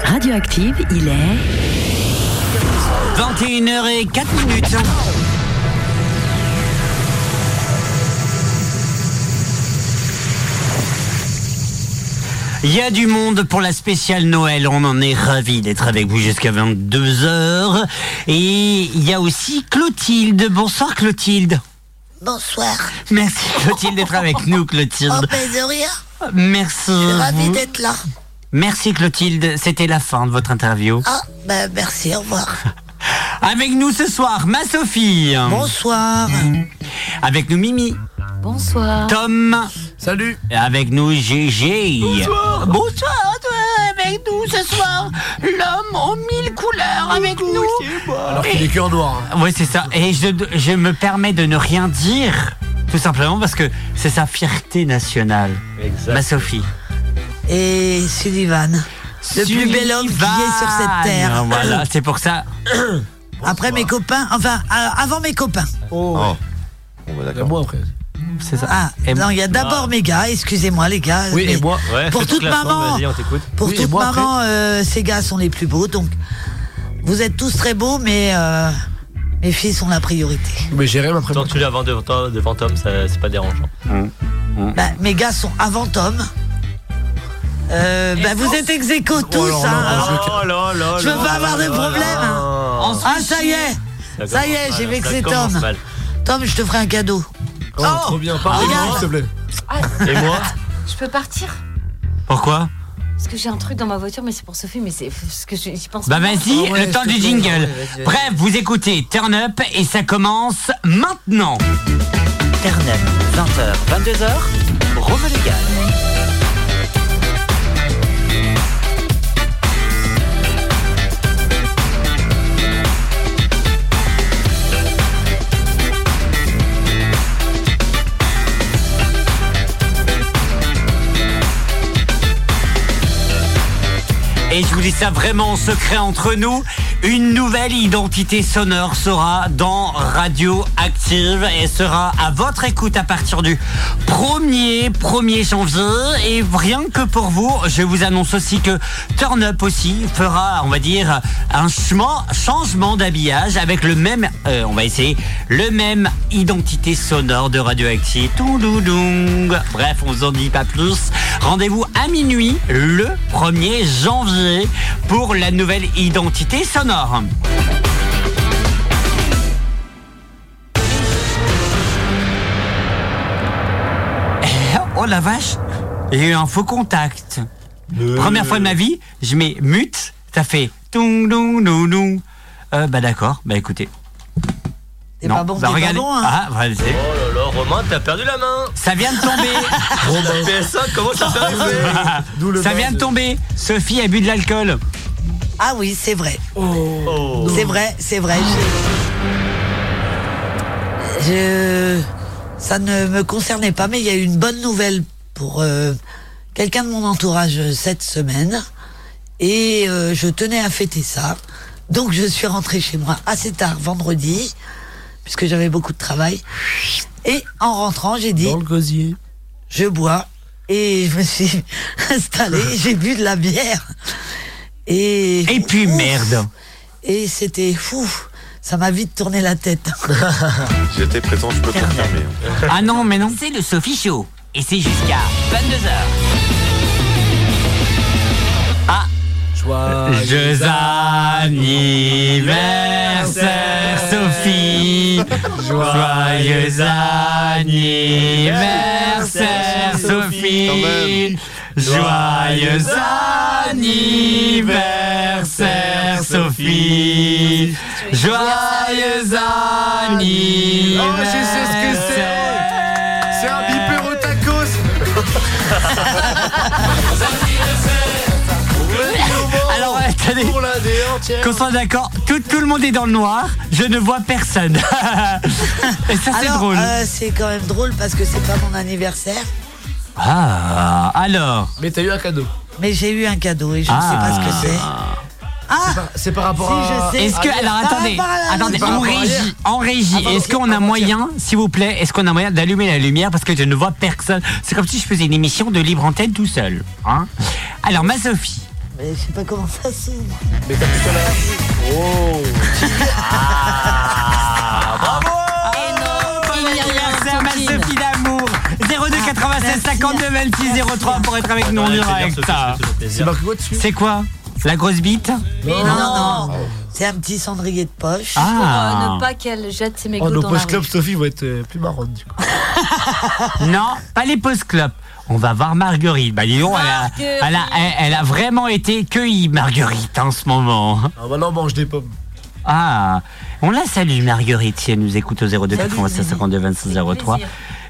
Radioactive, il est 21h04 minutes. Il y a du monde pour la spéciale Noël. On en est ravis d'être avec vous jusqu'à 22h. Et il y a aussi Clotilde. Bonsoir Clotilde. Bonsoir. Merci Clotilde d'être avec nous Clotilde. Oh, ben de rien. Merci. Je suis ravie d'être là. Merci Clotilde. C'était la fin de votre interview. Ah, ben merci, au revoir. Avec nous ce soir, ma Sophie. Bonsoir. Avec nous Mimi. Bonsoir. Tom. Salut. Avec nous Gégé. Bonsoir. Bonsoir, toi, avec nous ce soir. L'homme aux mille couleurs avec nous. Alors qu'il est que en noir. hein. Oui, c'est ça. Et je, je me permets de ne rien dire. Tout simplement parce que c'est sa fierté nationale. Exact. Ma Sophie. Et Sullivan. Le plus bel homme qui est sur cette terre. Voilà, c'est pour ça. Après mes copains, enfin, euh, avant mes copains. Oh. Bon, bah, d'accord. Moi après. C'est ça. Ah, Et- non, il y a d'abord mes gars, excusez-moi les gars. Oui, et moi. Ouais, Pour toute maman. Vas-y, on t'écoute. Pour Oui, toute moi, après maman, euh, ces gars sont les plus beaux, donc vous êtes tous très beaux, mais euh, mes filles sont la priorité. Mais j'ai rien après. Tant que tu l'as avant devant, devant Tom, c'est pas dérangeant. Bah, mes gars sont avant Tom. Euh, bah, vous êtes ex aequo tous, là hein. là, Oh là là Je veux pas avoir de problème. là. hein. Ah, ça y est. Ça Ça y est, j'ai mal, vexé Tom. mal. Tom, je te ferai un cadeau. Oh, trop bien. Parlez-moi, s'il te plaît. Et moi Je peux partir Pourquoi Parce que j'ai un truc dans ma voiture, mais c'est pour Sophie, mais c'est ce que je- j'y pense Bah pas. vas-y, Ah ouais, le temps du jingle. Ouais, vas-y, vas-y. Bref, vous écoutez Turn Up et ça commence maintenant. Turn Up, 20h, 22h, Rome légal. Et je vous dis ça vraiment en secret entre nous. Une nouvelle identité sonore sera dans Radio Active et sera à votre écoute à partir du 1er, 1er janvier. Et rien que pour vous, je vous annonce aussi que Turn Up aussi fera, on va dire, un changement, changement d'habillage avec le même, euh, on va essayer, le même identité sonore de Radioactive. Touloudoung. Bref, on vous en dit pas plus. Rendez-vous à minuit le 1er janvier pour la nouvelle identité sonore. Oh la vache, j'ai eu un faux contact. Première fois de ma vie, je mets mute, ça fait toung toung toung toung. Euh, bah d'accord, bah écoutez. T'es pas bon, bah t'es pas regardez. bon, hein. Ah, voilà, c'est- Oh là là, Romain, t'as perdu la main ça vient de tomber. La PS5 commence à faire ça vient de tomber. Sophie a bu de l'alcool. Ah oui, c'est vrai. Oh. C'est vrai, c'est vrai. Je... Ça ne me concernait pas, mais il y a eu une bonne nouvelle pour euh, quelqu'un de mon entourage cette semaine. Et euh, je tenais à fêter ça. Donc je suis rentrée chez moi assez tard vendredi, puisque j'avais beaucoup de travail. Et en rentrant, j'ai dit... Dans le gosier. Je bois. Et je me suis installée, j'ai bu de la bière. Et, Et puis merde. et c'était fou. Ça m'a vite tourné la tête. J'étais présent, je peux confirmer. Ah non, mais non. C'est le Sophie Show. Et c'est jusqu'à 22h. Ah. Joyeux anniversaire Sophie Joyeux anniversaire Sophie Joyeux anniversaire Sophie Joyeux anniversaire Oh, je sais ce que c'est C'est un bipéro tacos Alors attendez Qu'on soit d'accord, tout, tout le monde est dans le noir, je ne vois personne. Et ça c'est Alors, drôle. euh, c'est quand même drôle parce que c'est pas mon anniversaire. Ah, alors Mais t'as eu un cadeau. Mais j'ai eu un cadeau et je ne sais pas ce que c'est. Ah C'est par rapport Si, à. je sais. Est-ce que Ah, alors par attendez, rapport à la attendez, en régie, en régie, est-ce qu'on a moyen, s'il vous plaît, est-ce qu'on a moyen d'allumer la lumière parce que je ne vois personne? C'est comme si je faisais une émission de libre antenne tout seul. Hein alors ma Sophie. Mais je sais pas comment ça s'ouvre. Mais t'as plus qu'à la. Oh 52 26 03 pour être avec nous en direct. C'est marqué quoi dessus C'est quoi La grosse bite Mais non, non. C'est un petit cendrier de poche. Pour Ah. euh, ne pas qu'elle jette ses Oh, mégots nos dans la rue. Sophie vont être euh, plus marrantes du coup. Non, pas les post-club. On va voir Marguerite. Bah dis donc, elle a, elle, a, elle- elle a vraiment été cueillie, Marguerite, en ce moment. Ah bah non, on mange des pommes. Ah, on la salue, Marguerite, si elle nous écoute au 02 96 52 26 03.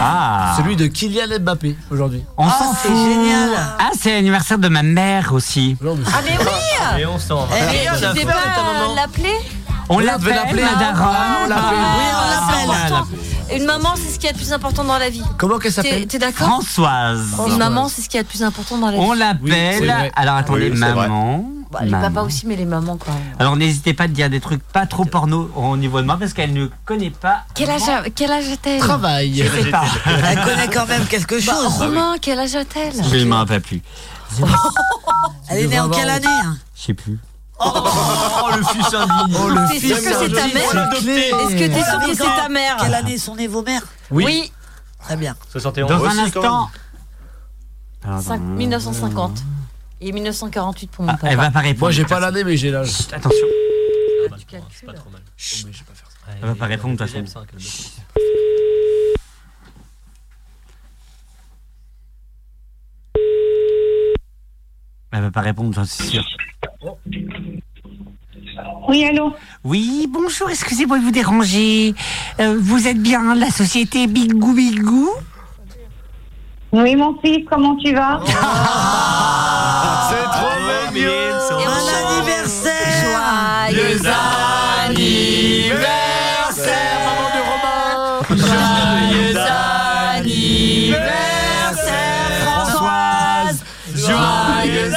Ah. Celui de Kylian Mbappé aujourd'hui. On Ah, s'en c'est fout. génial. Ah, c'est l'anniversaire de ma mère aussi. Ah mais oui Et on s'en va. Mais tu devais pas l'appeler On l'appelle, ma daronne. Ah, on l'appelle. Oui, on l'appelle. Une maman, c'est ce qu'il y a de plus important dans la vie. Comment qu'elle s'appelle t'es d'accord Françoise. Une maman, c'est ce qu'il y a de plus important dans la vie. On c'est l'appelle. Alors attendez, c'est maman. Bah, les papas aussi, mais les mamans quand même. Alors n'hésitez pas à dire des trucs pas trop porno au niveau de moi parce qu'elle ne connaît pas. Quel âge, a- quel âge a-t-elle? Travail. Je sais pas. Elle connaît quand même quelque Bah, chose. Romain, quel âge a-t-elle? Je ne m'en rappelle plus. Elle est née en quelle année hein? Je sais plus. Oh le fils indigne. Oh le T'es sûr fils que c'est ta mère? Est-ce que t'es sûr que c'est ta mère? Quelle année sont nées vos mères? Oui. Très bien. 71. Dans un instant. Alors, Cinq- 1950. Et 1948 pour mon ah, papa. elle va pas répondre. Moi j'ai pas l'année mais j'ai l'âge. Attention. Ah bah, C'est pas trop mal. Oh, mais je vais pas faire ça. Elle va pas répondre, de toute façon. Elle va pas répondre, j'en suis sûr. Oui, allô? Oui, bonjour, excusez-moi de vous déranger. Euh, vous êtes bien la société Bigou Bigou? Oui, mon fils, comment tu vas? Bon anniversaire. Joyeux anniversaire, maman de Romain. Joyeux anniversaire, Françoise. Joyeux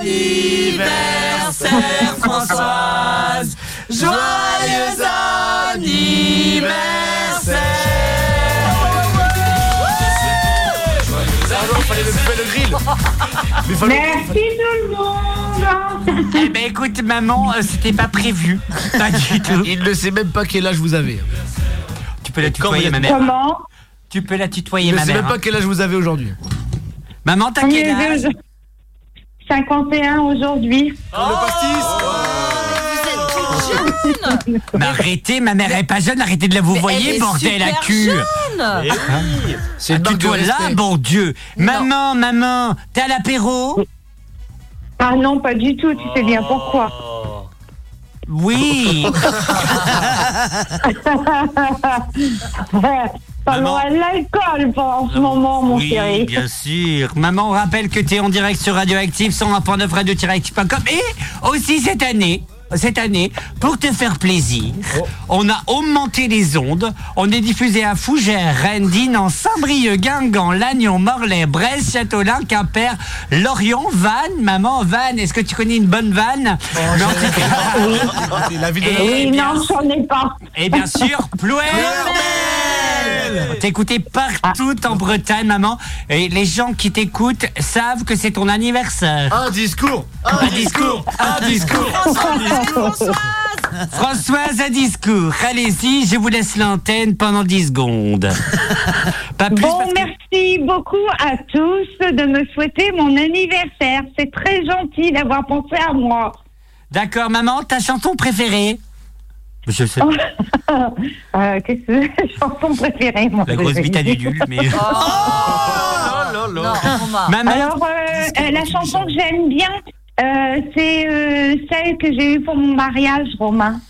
anniversaire, Françoise. Joyeux anniversaire fallait le, fallait le grill. Mais fallait- Merci tout le monde Eh ben écoute maman, euh, c'était pas prévu. Pas du tout. Il ne sait même pas quel âge vous avez. Tu peux la tutoyer ma mère. Comment Tu peux la tutoyer Il ne ma sait mère. même pas hein. quel âge vous avez aujourd'hui. Maman, t'as On quel est âge deux- 51 aujourd'hui. le pastis Vous êtes toute jeune Mais arrêtez, ma mère est pas jeune, arrêtez de la vous voyez, bordel à cul jeune. Eh oui. C'est une Ah, marque de Toi là, respect. bon Dieu Maman, maman, t'es à l'apéro Ah non, pas du tout, tu sais bien pourquoi. Oh. Oui Pas Maman. loin de l'alcool pour en ce moment, mon Oui, chéri. bien sûr. Maman, on rappelle que t'es en direct sur Radioactive, 101.9 radio-active.com. Et aussi cette année, cette année, pour te faire plaisir, on a augmenté les ondes. On est diffusé à Fougères, Rennes, Dinan, Saint-Brieuc, Guingamp, Lannion, Morlaix, Brest, Châteaulin, Quimper, Lorient, Vannes. Maman, Vannes, est-ce que tu connais une bonne vanne? Tout cas- C'est la ville de la Et Oui, bien non, j'en ai pas. et bien sûr, Plouel. T'écoutais partout en Bretagne, maman. Et les gens qui t'écoutent savent que c'est ton anniversaire. Un discours. Un discours. Un discours Françoise, un discours. Allez-y, je vous laisse l'antenne pendant 10 secondes. Pas plus Bon, parce que- merci beaucoup à tous de me souhaiter mon anniversaire. C'est très gentil d'avoir pensé à moi. D'accord, maman, ta chanson préférée? Je sais. Euh, Qu'est-ce que c'est? Chanson préférée moi La grosse bite à Dudule, mais... Non, Romain. Maman, Alors, euh, euh, la chanson que j'aime bien, euh, c'est euh, celle que j'ai eue pour mon mariage, Romain.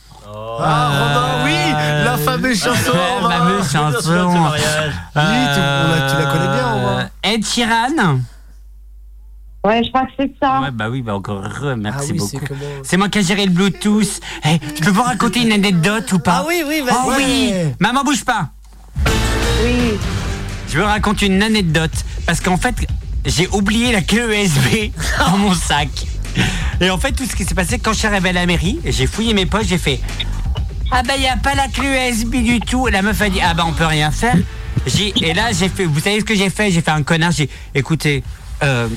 Ah, Romain, oui La fameuse chanson. La fameuse chanson. mariage. Oui, tu, la- tu la connais bien. Euh, Ed Sheeran Ouais, je crois que c'est ça. Ouais, bah oui, bah encore heureux, merci Ah oui, beaucoup. C'est moi qui ai géré le Bluetooth. Eh, tu peux pas raconter une anecdote ou pas Ah oui, oui, vas-y. Oh oui. Maman, bouge pas Oui. Je veux raconter une anecdote parce qu'en fait, j'ai oublié la clé USB dans mon sac. Et en fait, tout ce qui s'est passé quand je suis arrivé à la mairie, j'ai fouillé mes poches, j'ai fait Ah bah, il a pas la clé USB du tout. La meuf a dit Ah bah, on peut rien faire. Et là, j'ai fait, vous savez ce que j'ai fait? J'ai fait un connard. J'ai écoutez, euh,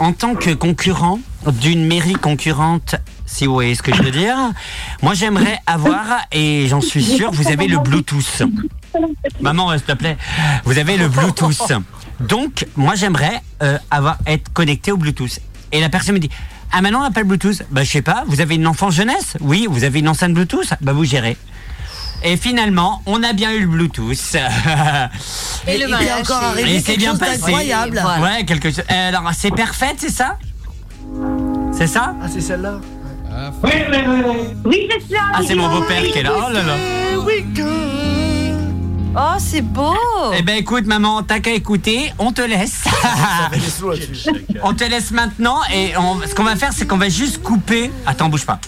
en tant que concurrent d'une mairie concurrente, si vous voyez ce que je veux dire, moi j'aimerais avoir, et j'en suis sûr, vous avez le Bluetooth. Maman, s'il te plaît, vous avez le Bluetooth. Donc, moi j'aimerais euh, avoir être connecté au Bluetooth. Et la personne me dit Ah, maintenant on n'a pas le Bluetooth Bah, je sais pas, vous avez une enfance jeunesse? Oui, vous avez une enceinte Bluetooth? Bah, vous gérez. Et finalement, on a bien eu le Bluetooth. Et, le il mariage, encore arrivé Et c'est quelque bien chose passé. d'incroyable. Voilà. Ouais, quelque chose. Euh, alors, c'est parfait, c'est ça? C'est ça? Ah, c'est celle-là Oui, c'est ça. Ah, c'est mon beau-père qui est là. Oh là là. Oh, c'est beau Eh ben écoute, maman, t'as qu'à écouter, on te laisse. On te laisse maintenant et on- ce qu'on va faire, c'est qu'on va juste couper. Attends, bouge pas.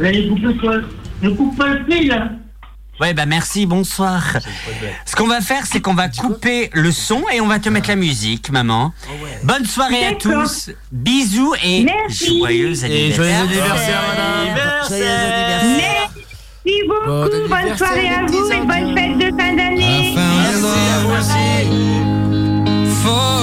Allez quoi Ne coupe pas le fil, là. Ouais, bah merci, bonsoir. Ce qu'on va faire, c'est qu'on va couper le son et on va te mettre la musique, maman. Bonne soirée à tous. Bisous et Merci. joyeux Et joyeux anniversaire. anniversaire, madame. Joyeux anniversaire. Merci beaucoup. Bon bonne soirée à vous et bonne fête de fin d'année. for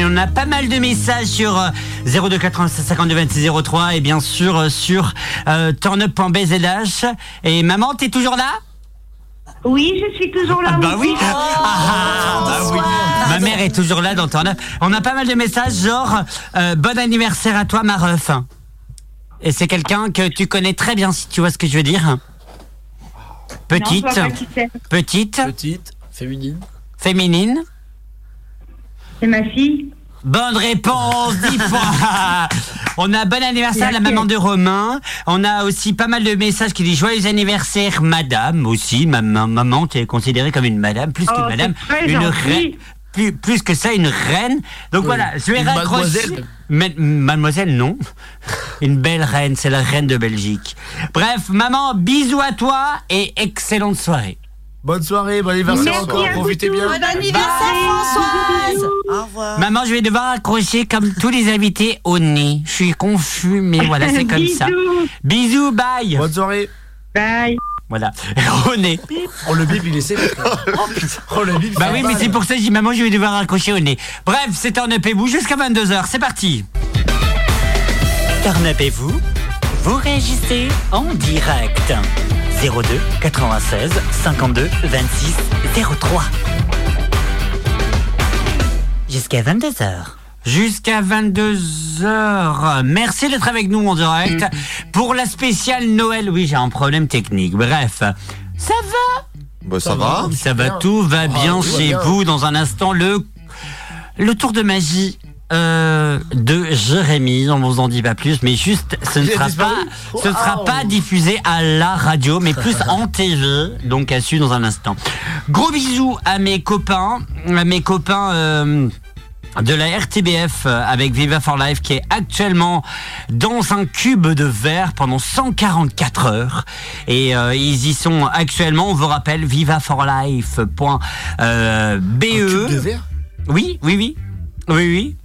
Et on a pas mal de messages sur euh, 02 96 52 26 03 et bien sûr euh, sur euh, turnup.bzh. Et maman, t'es toujours là? Oui, je suis toujours là. Ah bah oui. fils. Ah, bah oui. Ma mère est toujours là dans Turn Up. On a pas mal de messages genre euh, bon anniversaire à toi ma ref. Et c'est quelqu'un que tu connais très bien si tu vois ce que je veux dire. Petite, Non, petite, Petite, féminine. féminine. C'est ma fille. Bonne réponse, dix fois. On a bon anniversaire à la maman de Romain. On a aussi pas mal de messages qui disent joyeux anniversaire, madame aussi. Ma, ma- maman, tu es considérée comme une madame, plus Oh, qu'une madame, une reine. Plus, plus que ça, une reine. Donc Oui, voilà, je vais mademoiselle. Ma- mademoiselle, non. Une belle reine, c'est la reine de Belgique. Bref, maman, bisous à toi et excellente soirée. Bonne soirée, bon anniversaire Merci encore, profitez bien. Bon anniversaire, Françoise Au revoir. Maman, je vais devoir accrocher comme tous les invités au nez. Je suis confus, mais voilà, c'est comme ça. Bisous. Bye. Bonne soirée. Bye. Voilà, au nez. Oh le bip il est sévère. Oh le bip. Bah oui, mais c'est pour ça que je dis maman, je vais devoir accrocher au nez. Bref, c'était en et vous jusqu'à 22h. C'est parti. Turn Up et vous, vous réagissez en direct. 02 96 52 26 03. Jusqu'à 22h. Jusqu'à 22h. Merci d'être avec nous en direct pour la spéciale Noël. Oui, j'ai un problème technique. Bref, ça va? Bah, ça va. ça va, tout va bien tout va chez bien. vous. Dans un instant, le, le tour de magie euh, de Jérémy. On vous en dit pas plus, mais juste, ce ne sera pas, ce ne sera pas diffusé à la radio, mais plus en TV. Donc, à suivre dans un instant. Gros bisous à mes copains, à mes copains. euh, de la RTBF euh, avec Viva for Life qui est actuellement dans un cube de verre pendant 144 heures et euh, ils y sont actuellement on vous rappelle vivaforlife.be Un cube de verre? Oui oui oui oui oui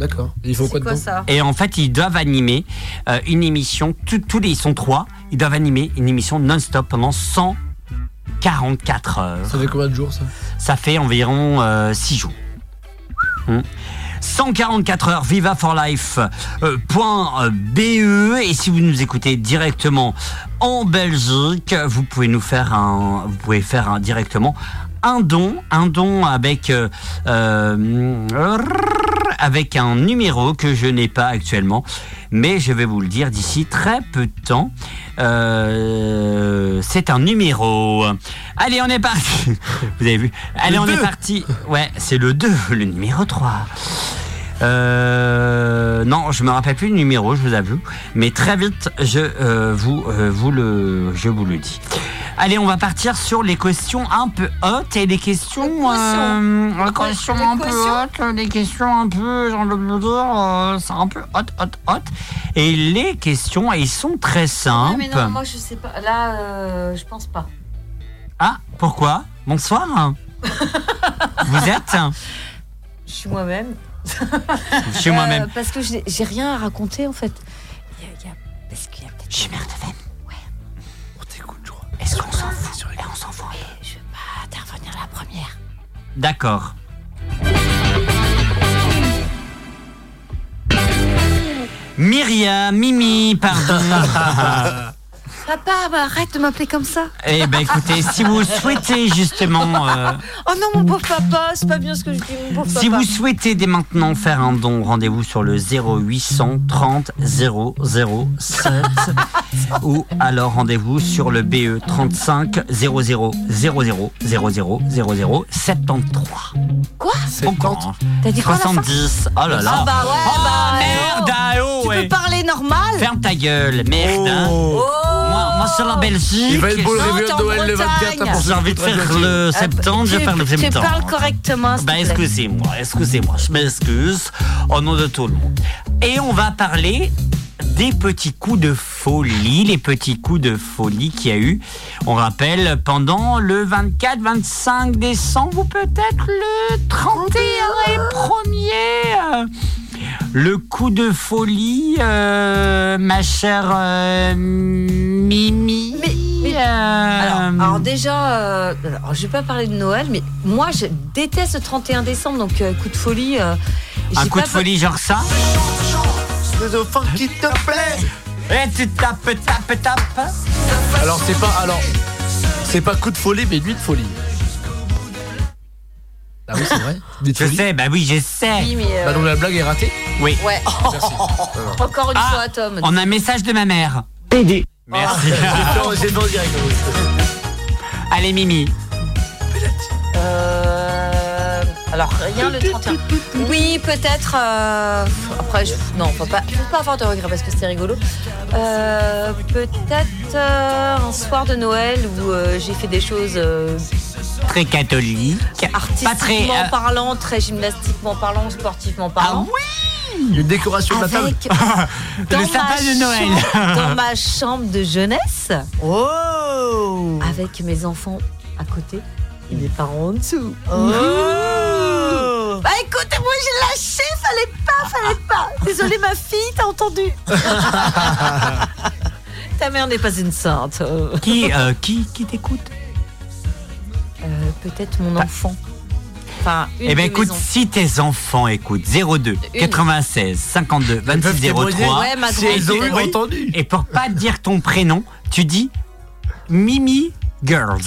D'accord. Et Il faut quoi quoi ça et en fait ils doivent animer euh, une émission tous les ils sont trois ils doivent animer une émission non-stop pendant 144 heures Ça fait combien de jours ça? Ça fait environ 6 jours. Hmm. 144 heures Viva for Life euh, point, euh, BE et si vous nous écoutez directement en Belgique, vous pouvez nous faire un vous pouvez faire un, directement un don, un don avec euh, euh, avec un numéro que je n'ai pas actuellement, mais je vais vous le dire d'ici très peu de temps. Euh, c'est un numéro. Allez, on est parti. Vous avez vu? Allez, Le on est parti. Ouais, c'est le 2, le numéro 3. Euh, non, je me rappelle plus le numéro, je vous avoue. Mais très vite, je euh, vous, euh, vous le, je vous le dis. Allez, on va partir sur les questions un peu hautes et les questions, euh, les questions Les un peu hautes, les questions un peu, j'ai envie de me dire, euh, c'est un peu hot, hot, hot. Et les questions, elles sont très simples. mais non, moi je sais pas. Là, euh, je pense pas. Ah, pourquoi? Bonsoir. vous êtes? Je suis moi-même. Chez moi-même. Euh, parce que j'ai rien à raconter en fait. Il y a- il y a- parce qu'il y a peut-être. Chez Mère de Femme. On t'écoute, je crois. Est-ce qu'on s'en fout Eh, On s'en fout. peu. Je vais pas intervenir la première. D'accord. Myriam, Mimi, pardon. Papa, bah, arrête de m'appeler comme ça. eh ben écoutez, si vous souhaitez justement, euh, Oh non, mon pauvre papa, c'est pas bien ce que je dis, mon pauvre si papa. vous souhaitez dès maintenant faire un don, rendez-vous sur le 0830 007 ou alors rendez-vous sur le BE 35 00 00 00 00 73. Quoi? Encore. T'as dit quoi à la fin? 70. Oh là là. Ah bah ouais, Oh, bah, merde, oh. ah, oh, Tu ouais. peux parler normal? Ferme ta gueule, merde. hein. Oh. Moi, moi, sur la Belgique. Il va être beau le réveillon Noël le 24 Bretagne. hein, pour J'ai envie de faire le septembre, je vais faire le Tu septembre. parles correctement, Bah, plaît. excusez-moi, excusez-moi, je m'excuse au nom de tout le monde. Et on va parler des petits coups de folie, les petits coups de folie qu'il y a eu, on rappelle, pendant le 24-25 décembre ou peut-être le 31 et 1er. Le coup de folie, euh, ma chère euh, Mimi. Mais, euh, alors, alors déjà, euh, alors, je vais pas parler de Noël, mais moi je déteste le 31 décembre, donc euh, coup de folie. euh, un coup pas de folie genre ça Les enfants qui te plaît. Et tu tapes, tapes, tapes. Alors c'est pas alors c'est pas coup de folie mais nuit de folie. Ah oui c'est vrai. Je sais, bah oui, je sais. Oui, mais, euh, Bah donc la blague est ratée. Oui. Ouais. Merci. Encore une Ah, fois, Tom. On a un message de ma mère. PD. Merci. Direct. Allez, Mimi. Euh, alors rien le 31. Oui, peut-être. euh, après, je, non, faut pas, faut pas avoir de regrets parce que c'est rigolo. Euh, peut-être euh, un soir de Noël où euh, j'ai fait des choses euh, Très catholique. Pas artistiquement très. euh, parlant, très gymnastiquement parlant, sportivement parlant. Une décoration de la table. Avec Le dans sapin de Noël. chambre- dans ma chambre de jeunesse. Oh Avec mes enfants à côté et mes parents en dessous. Oh Bah écoute, moi j'ai lâché, fallait pas, fallait pas. Désolée ma fille, t'as entendu Ta mère n'est pas une sainte. Euh, Qui, euh, qui, qui t'écoute? Peut-être mon enfant. Enfin, une Eh ben mes écoute, si tes enfants écoutent 02 Une. 96 52 26 témoigner. 03 Ouais, ma grande Elles ont Oui. entendu. et pour pas dire ton prénom, tu dis Mimi Girls.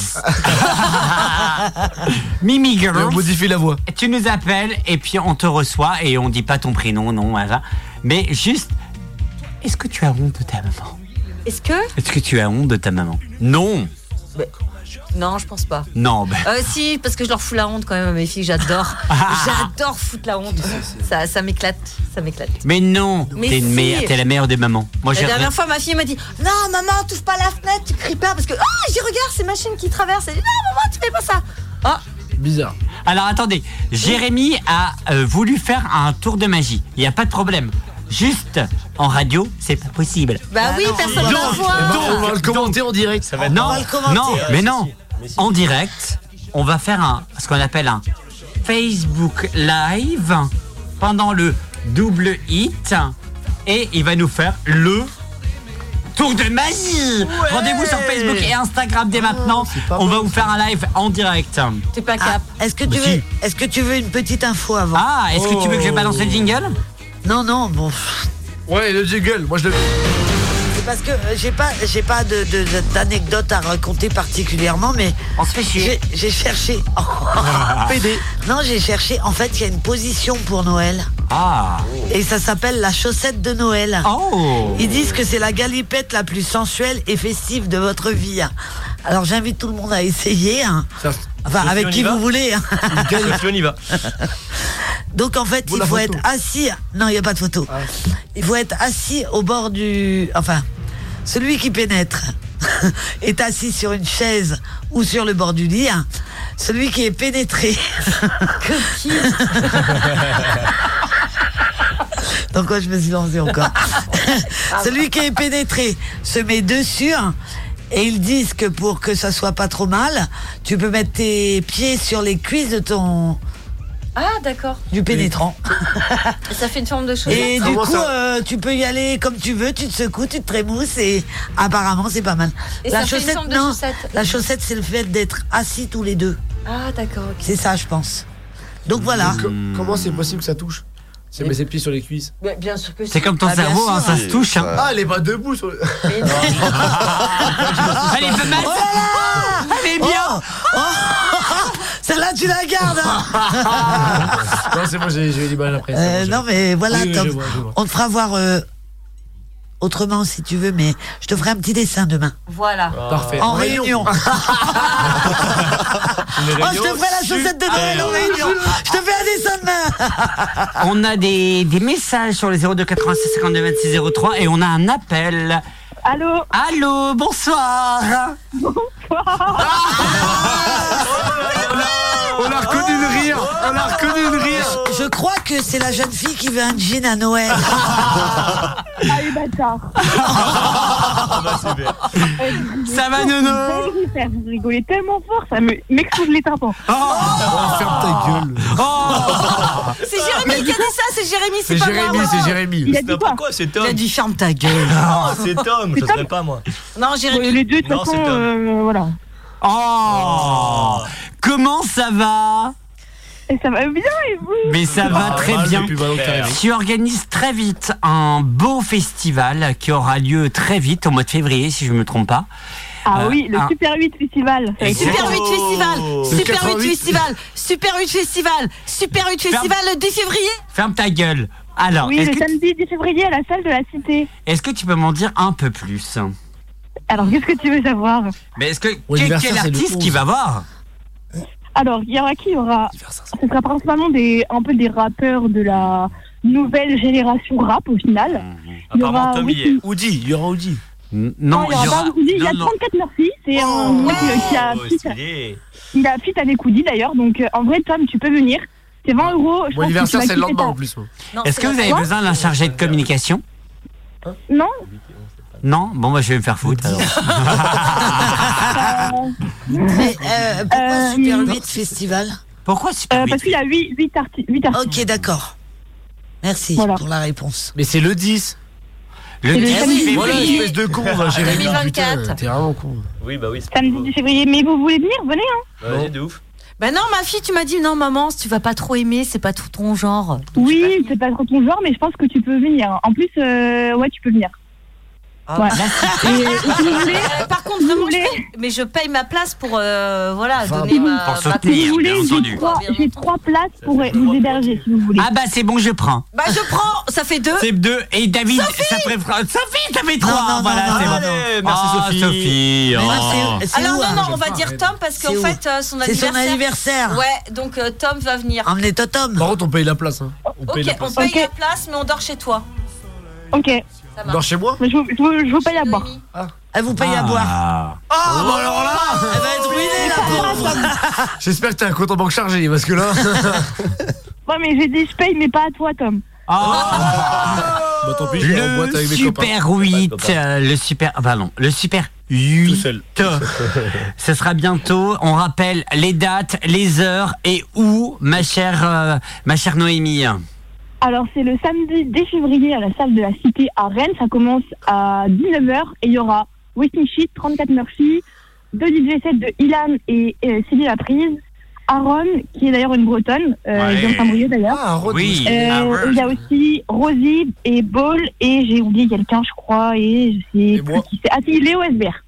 Mimi Et Girls. on modifie la voix. Tu nous appelles et puis on te reçoit et on dit pas ton prénom, non, voilà. Mais juste, est-ce que tu as honte de ta maman? Est-ce que? Est-ce que tu as honte de ta maman? Non, Non, je pense pas. non, ben. Euh, si, parce que je leur fous la honte quand même à mes filles, j'adore. j'adore foutre la honte. Ça, ça m'éclate, ça m'éclate. Mais non, Mais t'es une si. la meilleure des mamans. Moi, La j'ai dernière fois, ma fille m'a dit Non, maman, touche pas la fenêtre, tu cries pas. Parce que, ah, j'y regarde, c'est ma chaîne qui traverse. Elle dit Non, maman, tu fais pas ça. Ah, Bizarre. Alors attendez, Jérémy a euh, voulu faire un tour de magie. Il n'y a pas de problème. Juste en radio, c'est pas possible. bah oui, personne ne voit. on va le commenter en direct. Ça va non, va le commenter. non, mais non. En direct, on va faire un, ce qu'on appelle un Facebook Live pendant le double hit et il va nous faire le tour de magie. Rendez-vous sur Facebook et Instagram dès maintenant. On va vous faire un live en direct. T'es pas Ah, cap. Est-ce que, Bah tu veux, est-ce que tu veux une petite info avant Ah, est-ce que tu veux que je balance le jingle? Non, non, bon. Ouais, le jingle. Moi je le. C'est parce que euh, j'ai pas, j'ai pas de, de- de- d'anecdote à raconter particulièrement, mais On se fait chier. j'ai, j'ai cherché. PD. Non, j'ai cherché. En fait, il y a une position pour Noël. Ah. Et ça s'appelle la chaussette de Noël. Oh. Ils disent que c'est la galipette la plus sensuelle et festive de votre vie. Alors j'invite tout le monde à essayer. hein. Ça- Enfin, avec qui vous voulez. hein. On y va. Donc en fait, Vous, il faut photo. être assis. Non, il n'y a pas de photo. Il faut être assis au bord du. Enfin, celui qui pénètre est assis sur une chaise ou sur le bord du lit. hein. Celui qui est pénétré. Que Donc quoi, je me suis lancé encore. celui qui est pénétré se met dessus. hein, Et ils disent que pour que ça soit pas trop mal, tu peux mettre tes pieds sur les cuisses de ton Ah, d'accord. du pénétrant. Ça fait une forme de chose. Et du Comment coup, ça euh, tu peux y aller comme tu veux, tu te secoues, tu te trémousses et apparemment c'est pas mal. Et ça fait une forme de non, chaussette. la chaussette c'est le fait d'être assis tous les deux. Ah, d'accord, ok. C'est ça, je pense. Donc voilà. Co- Comment c'est possible que ça touche? C'est ses pieds sur les cuisses. Mais bien sûr que C'est comme ton Ah, cerveau, hein, ça se touche. hein. Ah, elle est pas debout sur le. Mais non. Allez, fais mal. Allez, bien. Oh, Celle-là, tu la gardes. hein. non, c'est moi, j'ai eu du mal après. Euh, bon, non, mais voilà, Oui, oui, Tom. je vois, je vois. On te fera voir euh, autrement si tu veux, mais je te ferai un petit dessin demain. Voilà. Parfait. En réunion. Oh, je te ferai la chaussette de Noël en réunion. Je te fais un dessin demain. On a des, des messages sur les 02 86 52 26 03 et on a un appel. Allô? Allô, bonsoir. Bonsoir. Oh On a reconnu le rire On a reconnu le rire Je crois que c'est la jeune fille qui veut un jean à Noël. Ah, les bâtards. Ça va, Nono Vous rigolez tellement fort, ça me- m'explose les tympans. Oh, Ferme ta gueule C'est Jérémy qui a dit ça, c'est Jérémy, c'est C'est pas Jérémy, moi. c'est Jérémy Il a dit quoi Quoi, c'est Il Tom a dit ferme ta gueule. Non, c'est Tom, ça serait pas moi. Non, Jérémy. Les deux, de toute Non, façon, c'est Tom. euh, voilà. Oh Comment ça va Et ça va bien et vous Mais ça va Ah, très mal bien. Valentine. Tu organises très vite un beau festival qui aura lieu très vite, au mois de février, si je ne me trompe pas. Ah Euh, oui, le un- Super 8 Festival. Super 8 Festival, Super 8 88. Festival, Super 8 Festival, Super 8 Festival le 10 février. Ferme ta gueule. Alors, Oui, le samedi 10 février à la salle de la Cité. est-ce que tu peux m'en dire un peu plus? Alors, qu'est-ce que tu veux savoir Mais est-ce que quel, artiste qui 11. va voir Alors, il y aura qui Il y aura. Ce sera principalement des, un peu des rappeurs de la nouvelle génération rap au final. Il y Apparemment, aura Tom y Whitney- est. Oudi, il y aura Oudi N- Non, Non, il y aura Woody, il y a non, non. 34 Murphy, c'est un Oh, mec euh, qui a Oh, fit, stylé. il a fit avec Woody d'ailleurs, donc euh, en vrai Tom tu peux venir, c'est 20 euros. Mon anniversaire, c'est le lendemain en plus. Est-ce que vous avez besoin d'un chargé de communication? Non Non Bon, bah, je vais me faire foutre alors. Mais euh, pourquoi Euh, Super non. 8 Festival Pourquoi Super Euh, 8 Parce qu'il y a 8, 8, arti- huit artistes. Ok, d'accord. Merci Voilà. pour la réponse. Mais c'est le 10 Le Et le 10 samedi, février. Voilà, espèce de con, va, Jérémy, 2024. putain, t'es vraiment con. Oui, bah oui, c'est Samedi 10 février, mais vous voulez venir? Venez hein Vas-y, de ouf. Bah non, ma fille, tu m'as dit non, maman, si tu vas pas trop aimer, c'est pas tout ton genre. Oui, c'est pas trop ton genre, mais je pense que tu peux venir. En plus, euh, ouais, tu peux venir. Ah, Ouais. Et, et si vous voulez, par contre, vraiment, je voulez, paye- mais je paye ma place pour euh, voilà Enfin, donner ma, pour ma soutenir. si vous bien entendu. j'ai trois, places pour vous héberger, si vous voulez. Ah bah c'est bon, je prends. Bah je prends, ça fait deux. C'est deux. Et David, ça ferait Sophie, ça fait trois. non, non, voilà, non, c'est non, bon. Allez, merci, Ah, Sophie. Sophie. C'est- c'est Alors où, non, hein non, on va dire Tom parce C'est qu'en fait euh, son C'est anniversaire. son anniversaire. Ouais, donc euh, Tom va venir. Emmenez Totom. Par contre, on paye la place. Hein. On Ok, paye la on place. paye la place, mais on dort chez toi. Ok, Marche. chez moi mais je vous, je vous, je vous paye à boire. Noémie. Elle vous paye à boire. Ah. Ah, bah alors là Elle va être ruinée, la pauvre. J'espère que t'as un compte en banque chargé, parce que là. Ouais, mais j'ai dit je paye, mais pas à toi, Tom. Ah. bah tant pis, je vais en boîte Le avec mes copains. super 8, euh, le super, ah, pardon, le super 8. seul. Ce sera bientôt. On rappelle les dates, les heures et où, ma chère, euh, ma chère Noémie. Alors, c'est le samedi 10 février à la salle de la Cité à Rennes. Ça commence à 19h et il y aura Whitney Sheet, 34 Murphy, deux DJ sets de Ilan et Sylvie Laprise, Aaron, qui est d'ailleurs une bretonne, euh, Ouais. Saint-Brieuc d'ailleurs. Ah, Oui. Euh. Il y a aussi Rosie et Ball et j'ai oublié quelqu'un, je crois, et je sais Et plus moi qui c'est. Ah, si, Léo Esbert.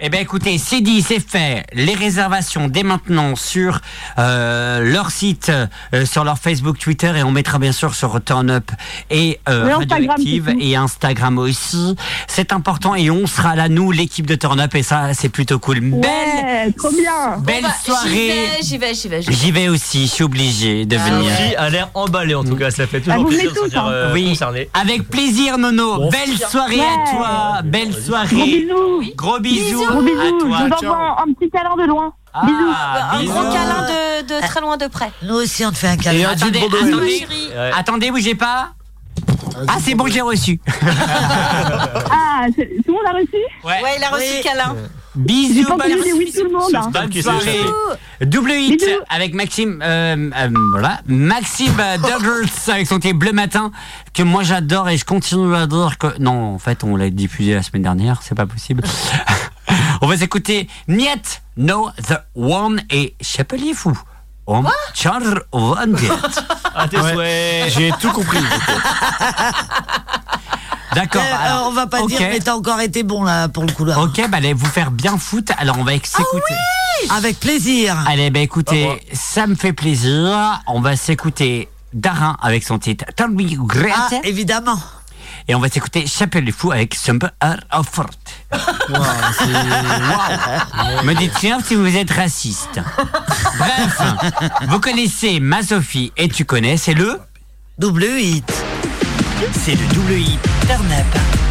Eh bien écoutez, c'est dit, c'est fait. Les réservations dès maintenant sur euh, leur site, euh, sur leur Facebook, Twitter et on mettra bien sûr sur Turn Up et euh, Radioactive et Instagram aussi. C'est important et on sera là, nous, l'équipe de Turn Up et ça c'est plutôt cool. Belle, trop bien. belle Bon, bah, soirée. J'y vais, j'y vais, j'y vais. J'y vais aussi, je suis obligé de Ah venir. Sophie a l'air emballée en tout cas, ça fait toujours vous plaisir de se hein. euh, Oui. concerné. Avec plaisir, Nono. Bon. Belle soirée à toi. Belle Gros soirée. bisous. Gros bisous, Gros bisous. à Je vous envoie un, petit câlin de loin. Ah, Un bisous. gros câlin de, de très loin de près. Nous aussi, on te fait un Et câlin. Attendez, attendez. Ouais. Attendez, bougez pas. Ah, c'est bon, j'ai reçu. Ah, tout le monde a reçu? Ouais. Ouais, il a reçu Oui. le câlin. Bisous, bonne oui tout le monde. hein. Soirée. Double hit Bisous. avec Maxime, euh, euh, voilà, Maxime Douglas avec son titre Bleu Matin que moi j'adore et je continue à dire que non, en fait, on l'a diffusé la semaine dernière, c'est pas possible. on va s'écouter Niet No The One et Chapelier Fou. On Charles Van. À tes souhaits. J'ai tout compris. D'accord. Euh, on va pas ok. dire, mais t'as encore été bon là pour le coup là. Ok, bah allez vous faire bien foutre. Alors on va s'écouter. Avec plaisir. Allez, bah écoutez, ça me fait plaisir. On va s'écouter Darin avec son titre Tell Me Ah, Great. évidemment. Et on va s'écouter Chapelle Fou avec Summer of Fort. Wow, Me dites rien si vous êtes raciste. Bref, vous connaissez ma Sophie et tu connais, c'est le Double hit. C'est le double hit Turn Up.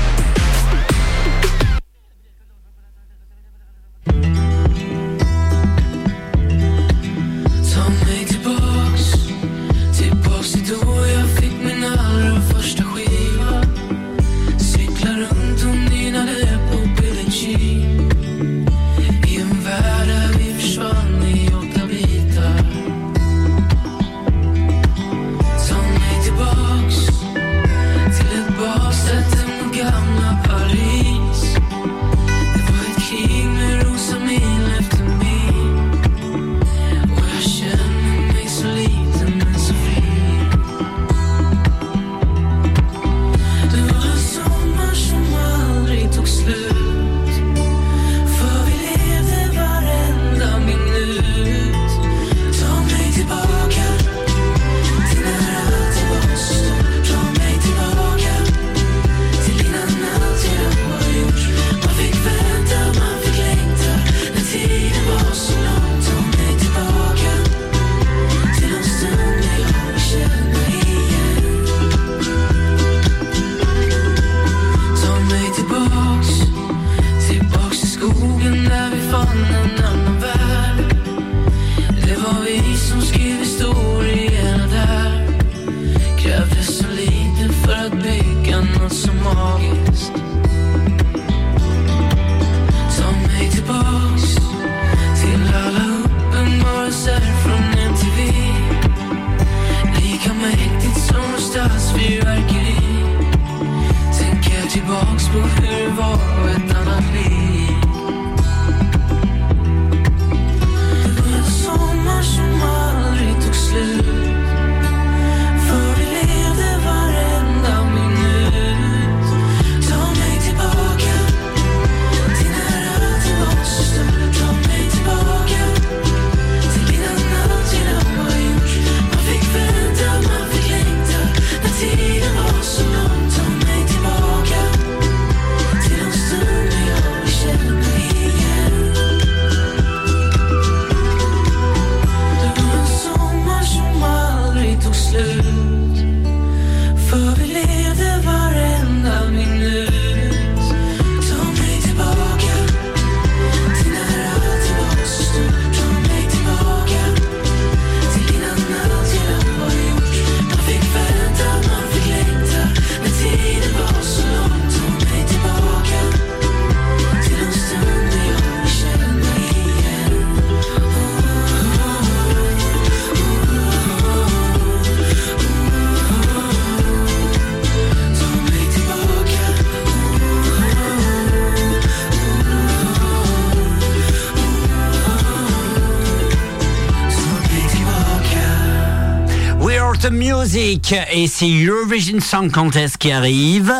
Et c'est Eurovision Song Contest qui arrive.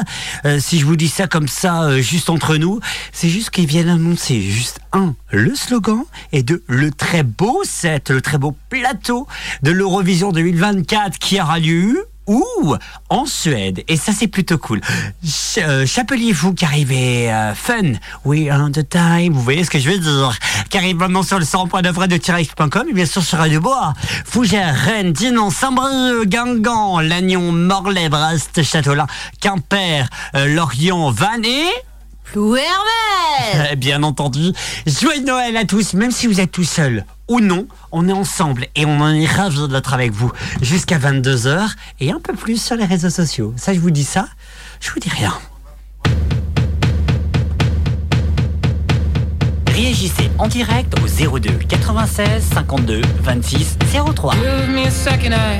Euh, si je vous dis ça comme ça, euh, juste entre nous, c'est juste qu'ils viennent annoncer juste un le slogan et deux le très beau set, le très beau plateau de l'Eurovision 2024 qui aura lieu où en Suède. Et ça c'est plutôt cool. Ch euh, Chapelier Fou qui arrivait euh, fun, we are on the time, vous voyez ce que je veux dire, qui arrive maintenant sur le 100.9 de tirax.com et bien sûr sur Radio Bois, Fougères, Rennes, Dinan, Saint-Brieuc, Guingamp, Lannion, Morlaix, Brest, Châteaulin, Quimper, euh, Lorient, Vannes et Plouermel euh, Bien entendu. Joyeux Noël à tous, même si vous êtes tout seul ou non, on est ensemble et on en est ravis d'être avec vous jusqu'à 22h et un peu plus sur les réseaux sociaux. Ça, je vous dis ça, je vous dis rien. Réagissez en direct au 02 96 52 26 03. Give me a second, I,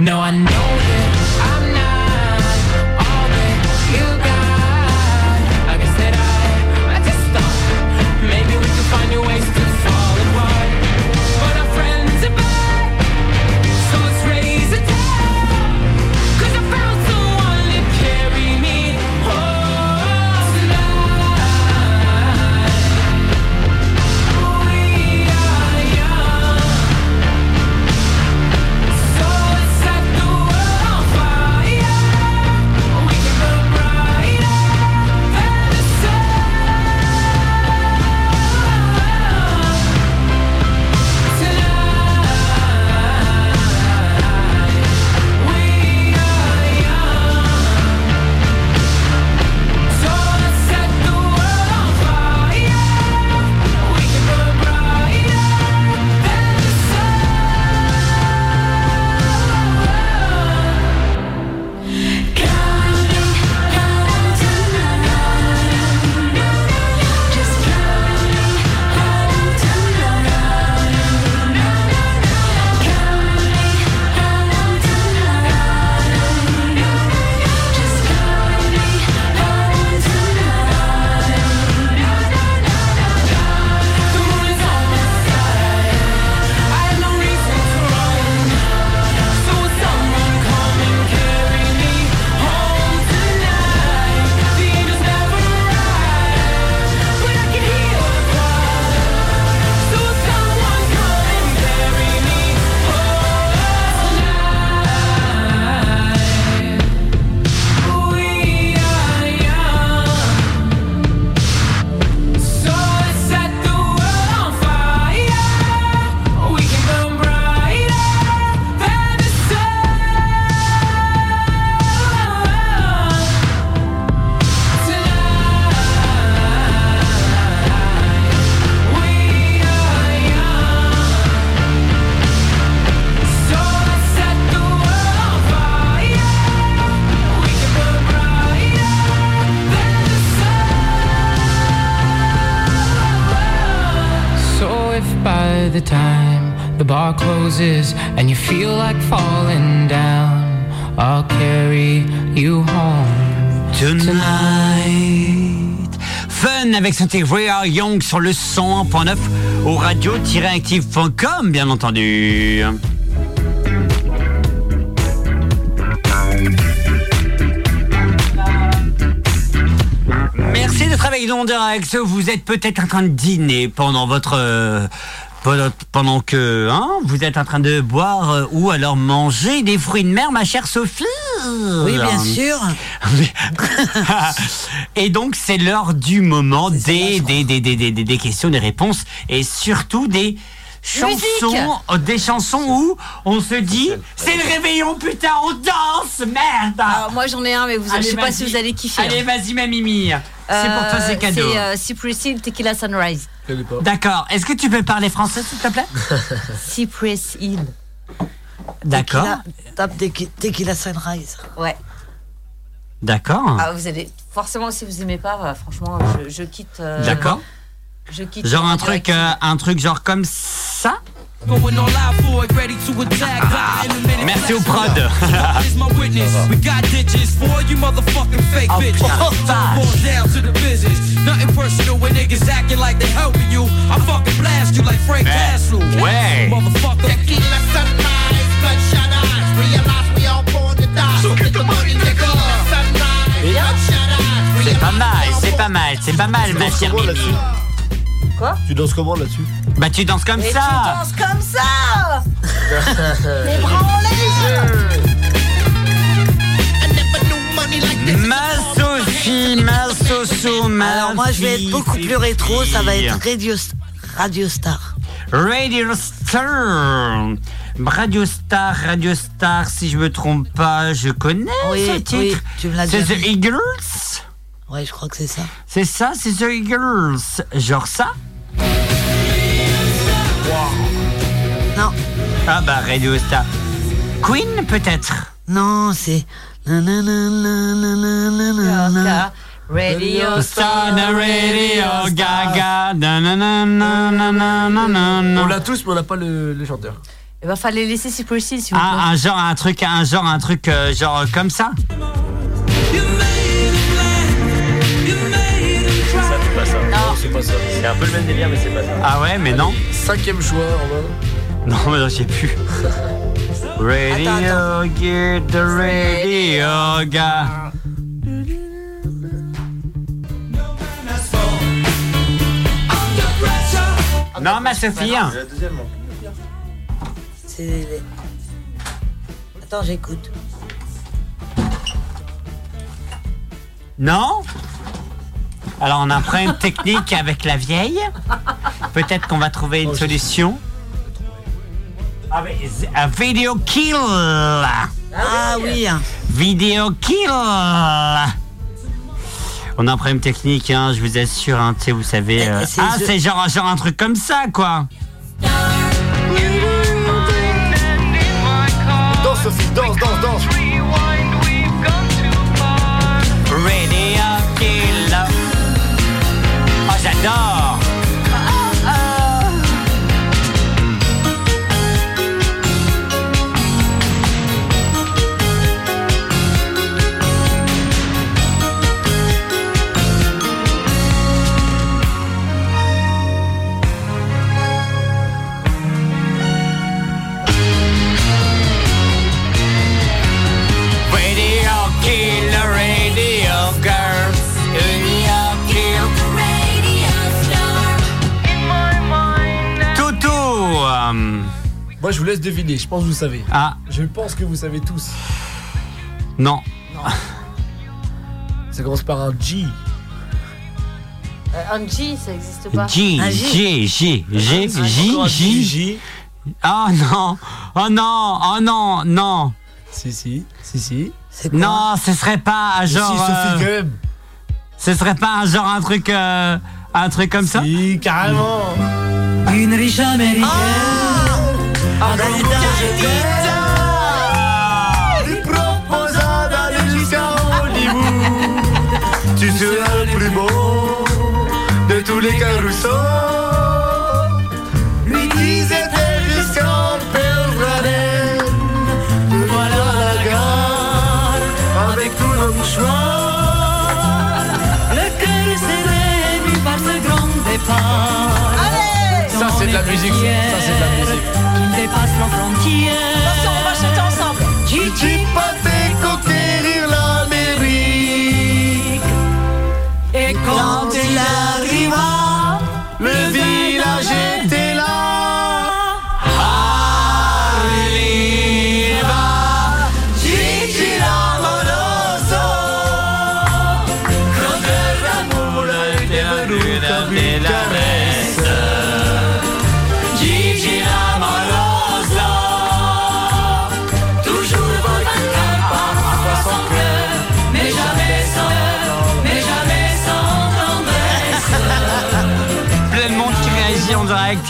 No, I know We Are Young sur le 101.9 au radio-active.com, bien entendu. Merci d'être avec nous en direct. Vous êtes peut-être en train de dîner pendant votre. euh, pendant- pendant que hein, vous êtes en train de boire euh, ou alors manger des fruits de mer, ma chère Sophie. Oui, bien sûr. Et donc, c'est l'heure du moment des, des, des, des, des, des- des questions, des réponses et surtout des chansons, euh, des chansons où on se dit c'est le réveillon, putain, on danse, merde Alors, moi j'en ai un, mais vous, je Allez, sais pas si vas-y. vous allez kiffer. Allez, vas-y, ma Mimi. C'est pour toi, c'est cadeau. C'est euh, Cypress Hill Tequila Sunrise. D'accord. Est-ce que tu peux parler français, s'il te plaît? Cypress Hill. D'accord. Tape tequi- Tequila Sunrise. Ouais. D'accord. Ah, vous allez forcément si vous aimez pas, euh, franchement, je, je quitte. euh, D'accord. Je quitte. Genre un truc, euh, un truc genre comme ça Going all out for it, ready to attack. Die in a minute. Merci au prod. Is my witness. We got ditches for you motherfucking fake bitches. Balls down to the business. Nothing personal when niggas acting like they helping you. I fucking blast you like Frank Castle. Ouais. Motherfucker. Tequila sunrise, bloodshot eyes. Realize we all born to die. So get the money, nigga. Sunrise, bloodshot eyes. C'est pas mal, c'est pas mal, c'est pas mal, ma chère Mimi. Quoi Tu danses comment là-dessus Bah tu danses comme ça. tu danses comme ça Les bras en l'air Ma Sophie, ma Soso, ma Alors moi je vais être beaucoup plus rétro, ça va être Radio, Radio Star. Radio Star. Radio Star, Radio Star, si je me trompe pas, je connais Oui, ce oui, titre. tu me l'as C'est The. Eagles Ouais, je crois que c'est ça. C'est ça, c'est The Eagles. Genre ça Non. Ah bah Radio Star. Queen peut-être Non, c'est. Radio Star, radio, gaga. On l'a tous, mais on n'a pas le, le chanteur. Il va falloir les laisser si possible, s'il vous plaît. Un, un genre, un truc, un genre, un truc, euh, genre comme ça. C'est ça, c'est pas ça. Non, c'est pas ça. C'est un peu le même délire, mais c'est pas ça. Ah ouais, mais non. Cinquième choix, Romain. Non, mais non, j'ai plus. Radio, get the radio, gars. Non, ma Sophie. hein. La deuxième. C'est Attends, j'écoute. Non? Alors, on a un problème technique avec la vieille. Peut-être qu'on va trouver une solution. Ah, mais z- un video kill. Ah oui. Video kill. On a un problème technique, hein, je vous assure. Hein, tu sais, vous savez. euh, c'est ah, c'est genre, genre un truc comme ça, quoi. Sophie, danse, danse, danse. Radio killer. Oh, j'adore. Moi, je vous laisse deviner. Je pense que vous savez. Ah, Je pense que vous savez tous. non. Ça commence par un G. Euh, un G, ça existe pas. J, Un J, J, J, J, Encore un J. J. Oh non, oh non, oh non, non. Si, si, si, si. Non, ce serait pas un Si, genre. Sophie, euh, ce serait pas un genre un truc, euh, un truc comme ça? Si, carrément. Une riche américaine. Ah, Il proposa d'aller jusqu'à Hollywood. Tu seras le plus beau de tous les carousaux. Lui disait-elle jusqu'en Belgrade. Nous voilà à la gare avec tous nos mouchoirs. Le cœur serré par ce grand départ. La musique. Ça, c'est de la musique. Qui dépasse nos frontières. Attention, on va chanter ensemble. Gigi partait conquérir l'Amérique. Et quand il arriva, Le village était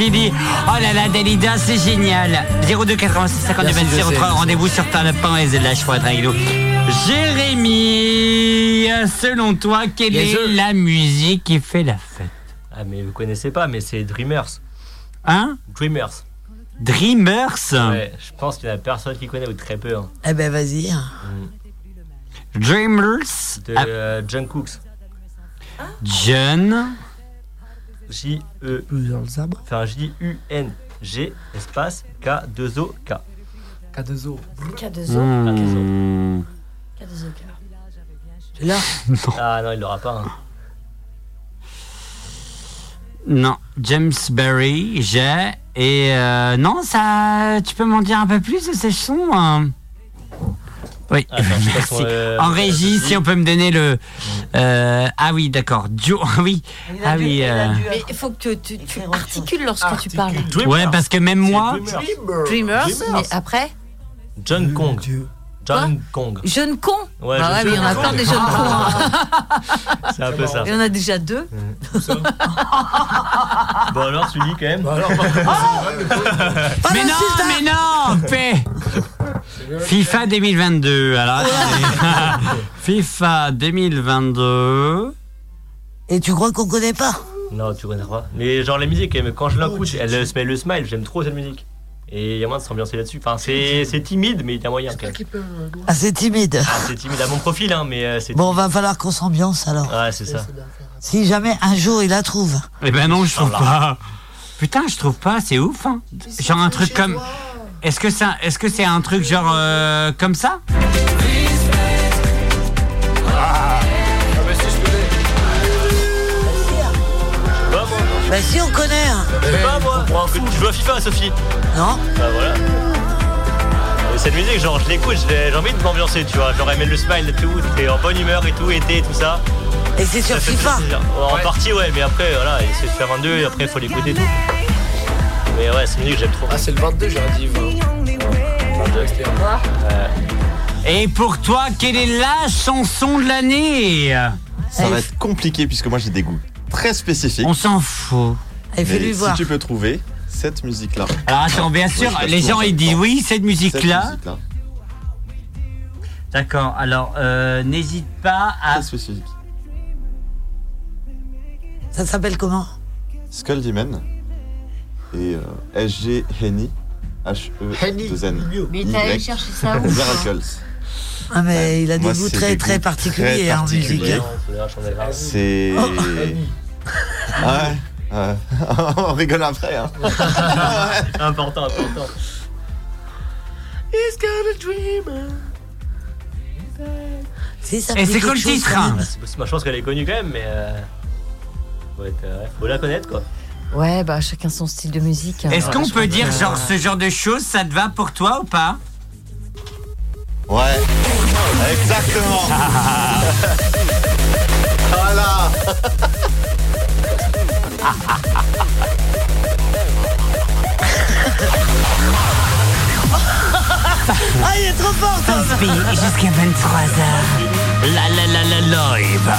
qui dit Oh là là, Dalida, c'est génial. 02 86 52 Merci, je 23, sais, je sais. rendez-vous sur Tarnapin et de la pour être avec nous. Jérémy, selon toi, quelle Yes, est la musique qui fait la fête? Ah, mais vous connaissez pas, mais c'est Dreamers. Hein? Dreamers. Dreamers? Ouais, je pense qu'il y en a personne qui connaît ou très peu. hein. Eh ben vas-y. Dreamers? De Ah, euh, John Cooks. John J-E. Dans le sabre. Enfin, J-U-N-G, espace K-2-O-K. K2O. K2O. Hmm. K2O. Là? Ah non, il l'aura pas. hein. Non, James Berry, j'ai. Et euh, non, ça. Tu peux m'en dire un peu plus de ces sons hein? Oui, Attends, merci. euh, en régie, si on peut me donner le. euh, ah oui, d'accord. Joe, oui. Ah oui. euh, Mais il faut que tu, tu, tu articules lorsque tu parles. Ouais, parce que même moi. Dreamers, mais après John Kong. John Kong. Jeune con Ouais, Bah je ouais, mais il y en a sais. plein des jeunes cons. hein. C'est un peu ça. Il y en a déjà deux. Bon alors, tu dis quand même. mais non, mais non, paix. FIFA 2022. Alors, FIFA 2022. Et tu crois qu'on connaît pas? Non, tu connais pas. Mais genre la musique, mais quand je l'écoute, elle se met le smile. J'aime trop cette musique. Et il y a moyen de s'ambiancer là-dessus. Enfin, c'est timide, mais il y a moyen quand même. Ah, c'est timide. Ah, c'est timide à mon profil, hein, mais euh, c'est. Bon, va falloir qu'on s'ambiance alors. Ouais, c'est ça. Si jamais un jour il la trouve. Eh ben non, je trouve pas. Putain, je trouve pas, c'est ouf. Hein. Genre un truc comme. Est-ce que c'est un, est-ce que c'est un truc genre euh, comme ça? Bah si on connaît. hein. Je sais pas moi. Tu joues à FIFA, Sophie Non. Bah voilà. Et Cette musique, genre, je l'écoute, j'ai envie de m'ambiancer, tu vois. Genre, aimer le smile et tout, t'es en bonne humeur et tout, été et tout ça. Et c'est sur Ça FIFA. En partie, ouais, mais après, voilà, c'est sur 22 et après, il faut l'écouter et tout. Mais ouais, c'est une musique que j'aime trop. Ah, c'est le 22, j'aurais dit 20. 22, c'était Et pour toi, quelle est la chanson de l'année Ça va être compliqué puisque moi j'ai des goûts très spécifiques. On s'en fout. Mais si voir. tu peux trouver cette musique-là. Alors attends, bien sûr, les gens en ils disent oui, cette musique-là. Cette musique-là. D'accord, alors euh, n'hésite pas à. Très spécifique. Ça s'appelle comment? Skull Demon et euh, SG Henny Henny. H-E-2-N. Mais t'as allé chercher ça où. Ah mais il a des goûts très des très particuliers très hein, en musique. hein. C'est. Oh. Ah ouais. On rigole après. Hein. important, important. He's got a dreamer. Si, ça Et c'est quoi le titre quand même. C'est c'est ma chance qu'elle est connue quand même, mais. Euh... Faut, être, euh, faut la connaître quoi. Ouais, bah chacun son style de musique. hein. Est-ce qu'on peut dire que- genre ce genre de choses, ça te va pour toi ou pas? Ouais. Exactement. voilà. Ah, il est trop fort jusqu'à 23h. La la la la live.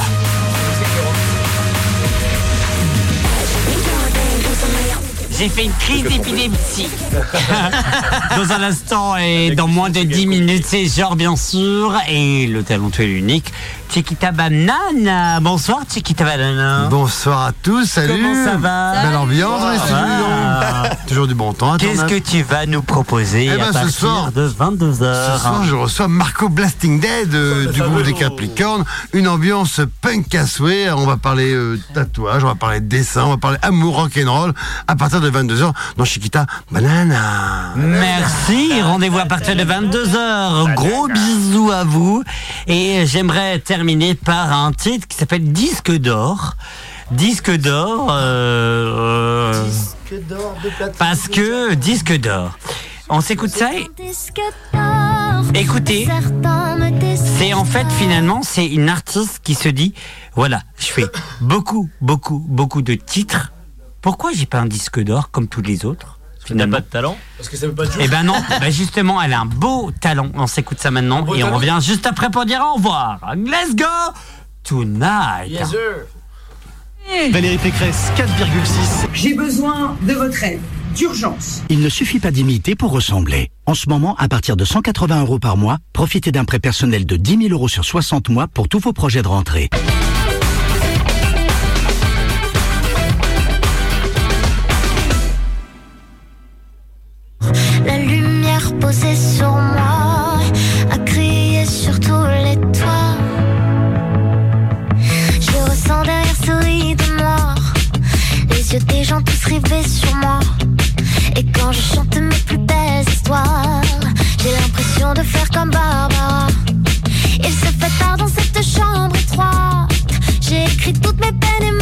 J'ai fait une crise d'épilepsie. dans un instant et dans moins de 10 minutes, c'est genre bien sûr. Et le talentueux et l'unique, Chiquita Banana. Bonsoir Chiquita Banana. Bonsoir à tous, salut Comment ça va Belle ambiance dans les Ça studios. va. Toujours du bon temps. ton Qu'est-ce que tu vas nous proposer Eh ben, à ce partir soir- de 22h Ce soir, je reçois Marco Blasting Dead euh, du groupe des Capricornes. Une ambiance punk à souhait. On va parler euh, tatouage, on va parler dessin, on va parler amour rock'n'roll à partir de 22h dans Chiquita Banana. Merci, rendez-vous à partir de 22h. Gros bisous à vous. Et j'aimerais terminer par un titre qui s'appelle Disque d'or. Disque d'or. euh, euh, Disque d'or de platine. parce que disque d'or. On s'écoute ça et- Écoutez, c'est en fait finalement c'est une artiste qui se dit voilà je fais beaucoup beaucoup beaucoup de titres. Pourquoi j'ai pas un disque d'or comme tous les autres finalement pas de talent Parce que ça veut pas dire. Eh ben non, bah justement, elle a un beau talent. On s'écoute ça maintenant et on revient juste après pour dire au revoir. Let's go tonight. Yes, sir. Valérie Pécresse, 4,6. J'ai besoin de votre aide, d'urgence. Il ne suffit pas d'imiter pour ressembler. En ce moment, à partir de 180 euros par mois, profitez d'un prêt personnel de 10 000 euros sur 60 mois pour tous vos projets de rentrée. Sur moi a crié sur tous les toits. Je ressens derrière ce rideau noir les yeux des gens tous rivés sur moi. Et quand je chante mes plus belles histoires, j'ai l'impression de faire comme Barbara. Il se fait tard dans cette chambre étroite. J'ai écrit toutes mes peines et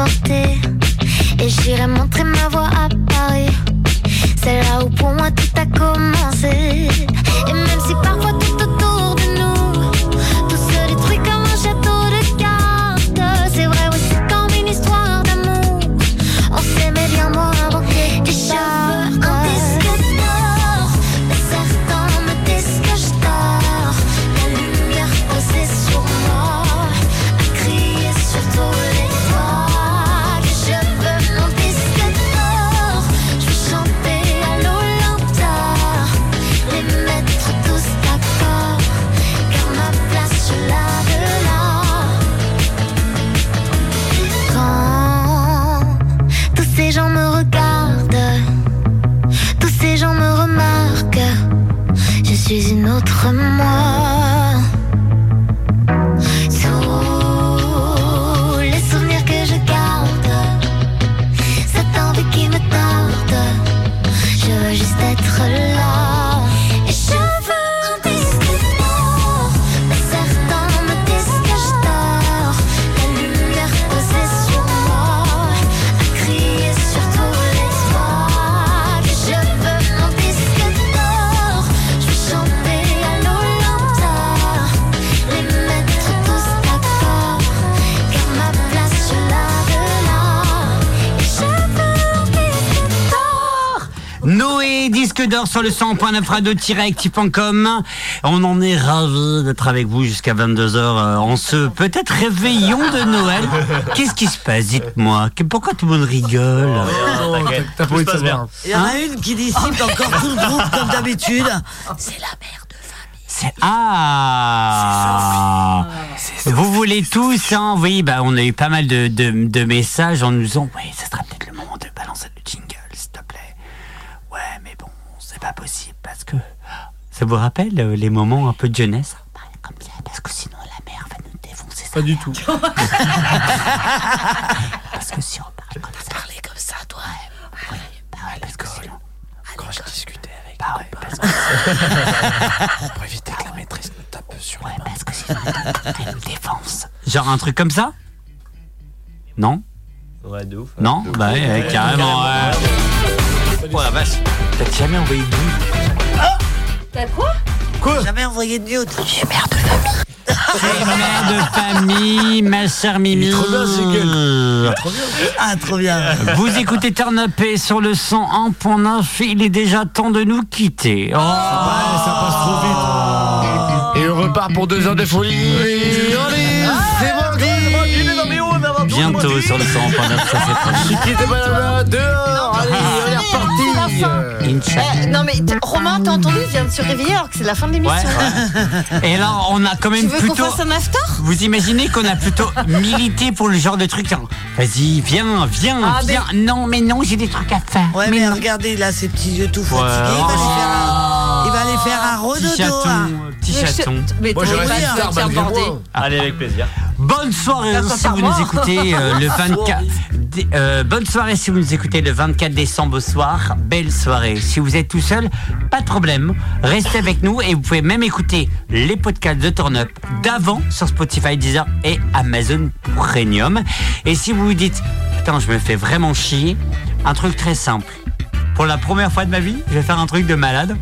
Et j'irai montrer ma voix à Paris. C'est là où pour moi tout a commencé. Et même si parfois disque d'or sur le 100.9 radio-active.com. On en est ravis d'être avec vous jusqu'à 22h en ce peut-être réveillon de Noël. Qu'est-ce qui se passe Dites-moi? Pourquoi tout le monde rigole? T'as pas envie de savoir. Il y en a une qui dissipe encore tout le groupe comme d'habitude. C'est la mère. C'est- Ah Vous voulez tous, hein? Oui, bah, on a eu pas mal de, de- de messages en nous disant Oui, ça sera peut-être le moment de balancer le jingle, s'il te plaît. Ouais, mais bon, c'est pas possible parce que. Ça vous rappelle euh, les moments un peu de jeunesse? Comme ça, parce que sinon la mère va nous défoncer. Pas du tout. Parce que si on parle comme ça. Parler comme ça, toi. Oui, bah ouais, parce que sinon. Quand je discutais avec Bah ouais, parce que. pour éviter que la maîtresse nous tape sur Ouais, parce que sinon elle nous défonce. Genre un truc comme ça? Non? Ouais, de ouf. Non? Bah ouais, ouais, carrément. ouais. Oh la vache, t'as jamais envoyé de nude T'as quoi Quoi Jamais envoyé de nude. Je suis mère de famille. C'est mère de famille, ma chère Mimi. trop bien, ce gueule. Ah, trop bien. Vous écoutez Turn Up et sur le 101.9, il est déjà temps de nous quitter. Oh, ça passe trop vite. Et on repart pour deux heures de folie. Allez, c'est parti. Bientôt sur le 101.9, ça c'est très Qui était pas là-bas dehors. Allez, on est reparti. Inch'Allah. Eh, non mais Romain, t'as entendu, il vient de se réveiller alors que c'est la fin de l'émission. Ouais. Et là, on a quand Tu même veux qu'on plutôt. fasse un after? Vous imaginez qu'on a plutôt milité pour le genre de truc. hein. Vas-y, viens, viens, Ah, viens. Non, mais non, j'ai des trucs à faire. Ouais, mais, regardez, là, ses petits yeux tout fatigués. Ouais. Il, va aller faire un, il va aller faire un Petit redodo. chaton, hein. petit Mais je- chaton. Mais Moi, pas faire malgré border. moi. Allez, avec plaisir. Bonne soirée si vous nous écoutez euh, le 24. dé- euh, bonne soirée si vous nous écoutez le 24 décembre au soir. Belle soirée. Si vous êtes tout seul, pas de problème. Restez avec nous et vous pouvez même écouter les podcasts de Turn Up d'avant sur Spotify, Deezer et Amazon Premium. Et si vous vous dites, putain, je me fais vraiment chier, un truc très simple. Pour la première fois de ma vie, je vais faire un truc de malade.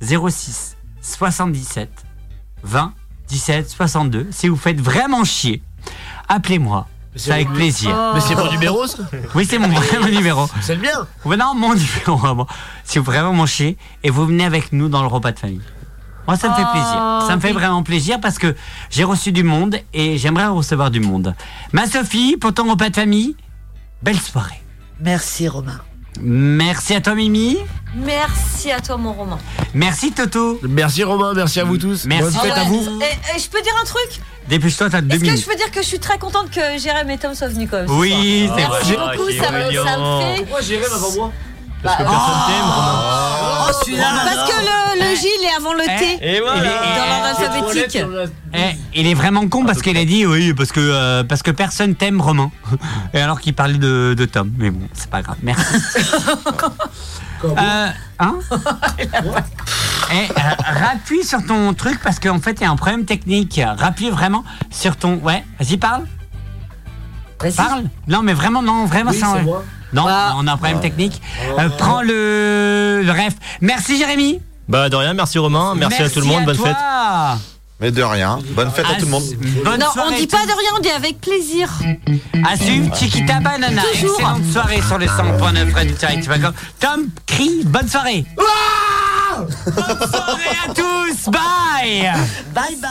06 77 20 17 62. Si vous faites vraiment chier, appelez-moi. C'est avec plaisir. Mais c'est mon numéro, ça Oui, c'est mon vrai mon numéro. C'est le bien. Ouais, non, mon numéro. vraiment. Si vous vraiment m'en chier et vous venez avec nous dans le repas de famille. Moi, ça me fait Oh, plaisir. Ça me fait vraiment plaisir parce que j'ai reçu du monde et j'aimerais recevoir du monde. Ma Sophie, pour ton repas de famille, belle soirée. Merci, Romain. Merci à toi, Mimi. Merci à toi, mon Romain. Merci, Toto. Merci Romain, merci à vous tous. Merci. Bonne fête à vous. Et, et je peux dire un truc? Dépêche-toi, t'as deux Est-ce que minutes. je peux dire que je suis très contente que Jérém et Tom soient venus comme Oui, c'est Merci vrai. beaucoup, ça me, ça me fait. Pourquoi Jérém avant moi? Parce que personne t'aime, Romain. Oh, celui-là. Parce que le, le J, il est avant le T. Et voilà. Dans l'ordre alphabétique. Eh, il est vraiment con parce qu'il a dit oui parce que euh, parce que personne t'aime Romain et alors qu'il parlait de, de Tom mais bon c'est pas grave merci euh, hein Eh, euh, rappuie sur ton truc parce qu'en fait il y a un problème technique rappuie vraiment sur ton ouais vas-y parle Parle. Non, mais vraiment, non, vraiment, Oui, ça. Non, on a un problème technique. Ah. Euh, prends le, le ref. Merci, Jérémy. Bah de rien, merci Romain, merci, à tout le monde, bonne fête. Mais de rien. Bonne fête à tout le monde. Bonne non, on dit pas de rien, on dit avec plaisir. À suivre, Chiquita Banana. Toujours. Excellente soirée sur le 100.9 Radio Direct. Tom, crie, bonne soirée. bonne soirée à tous. Bye. Bye bye.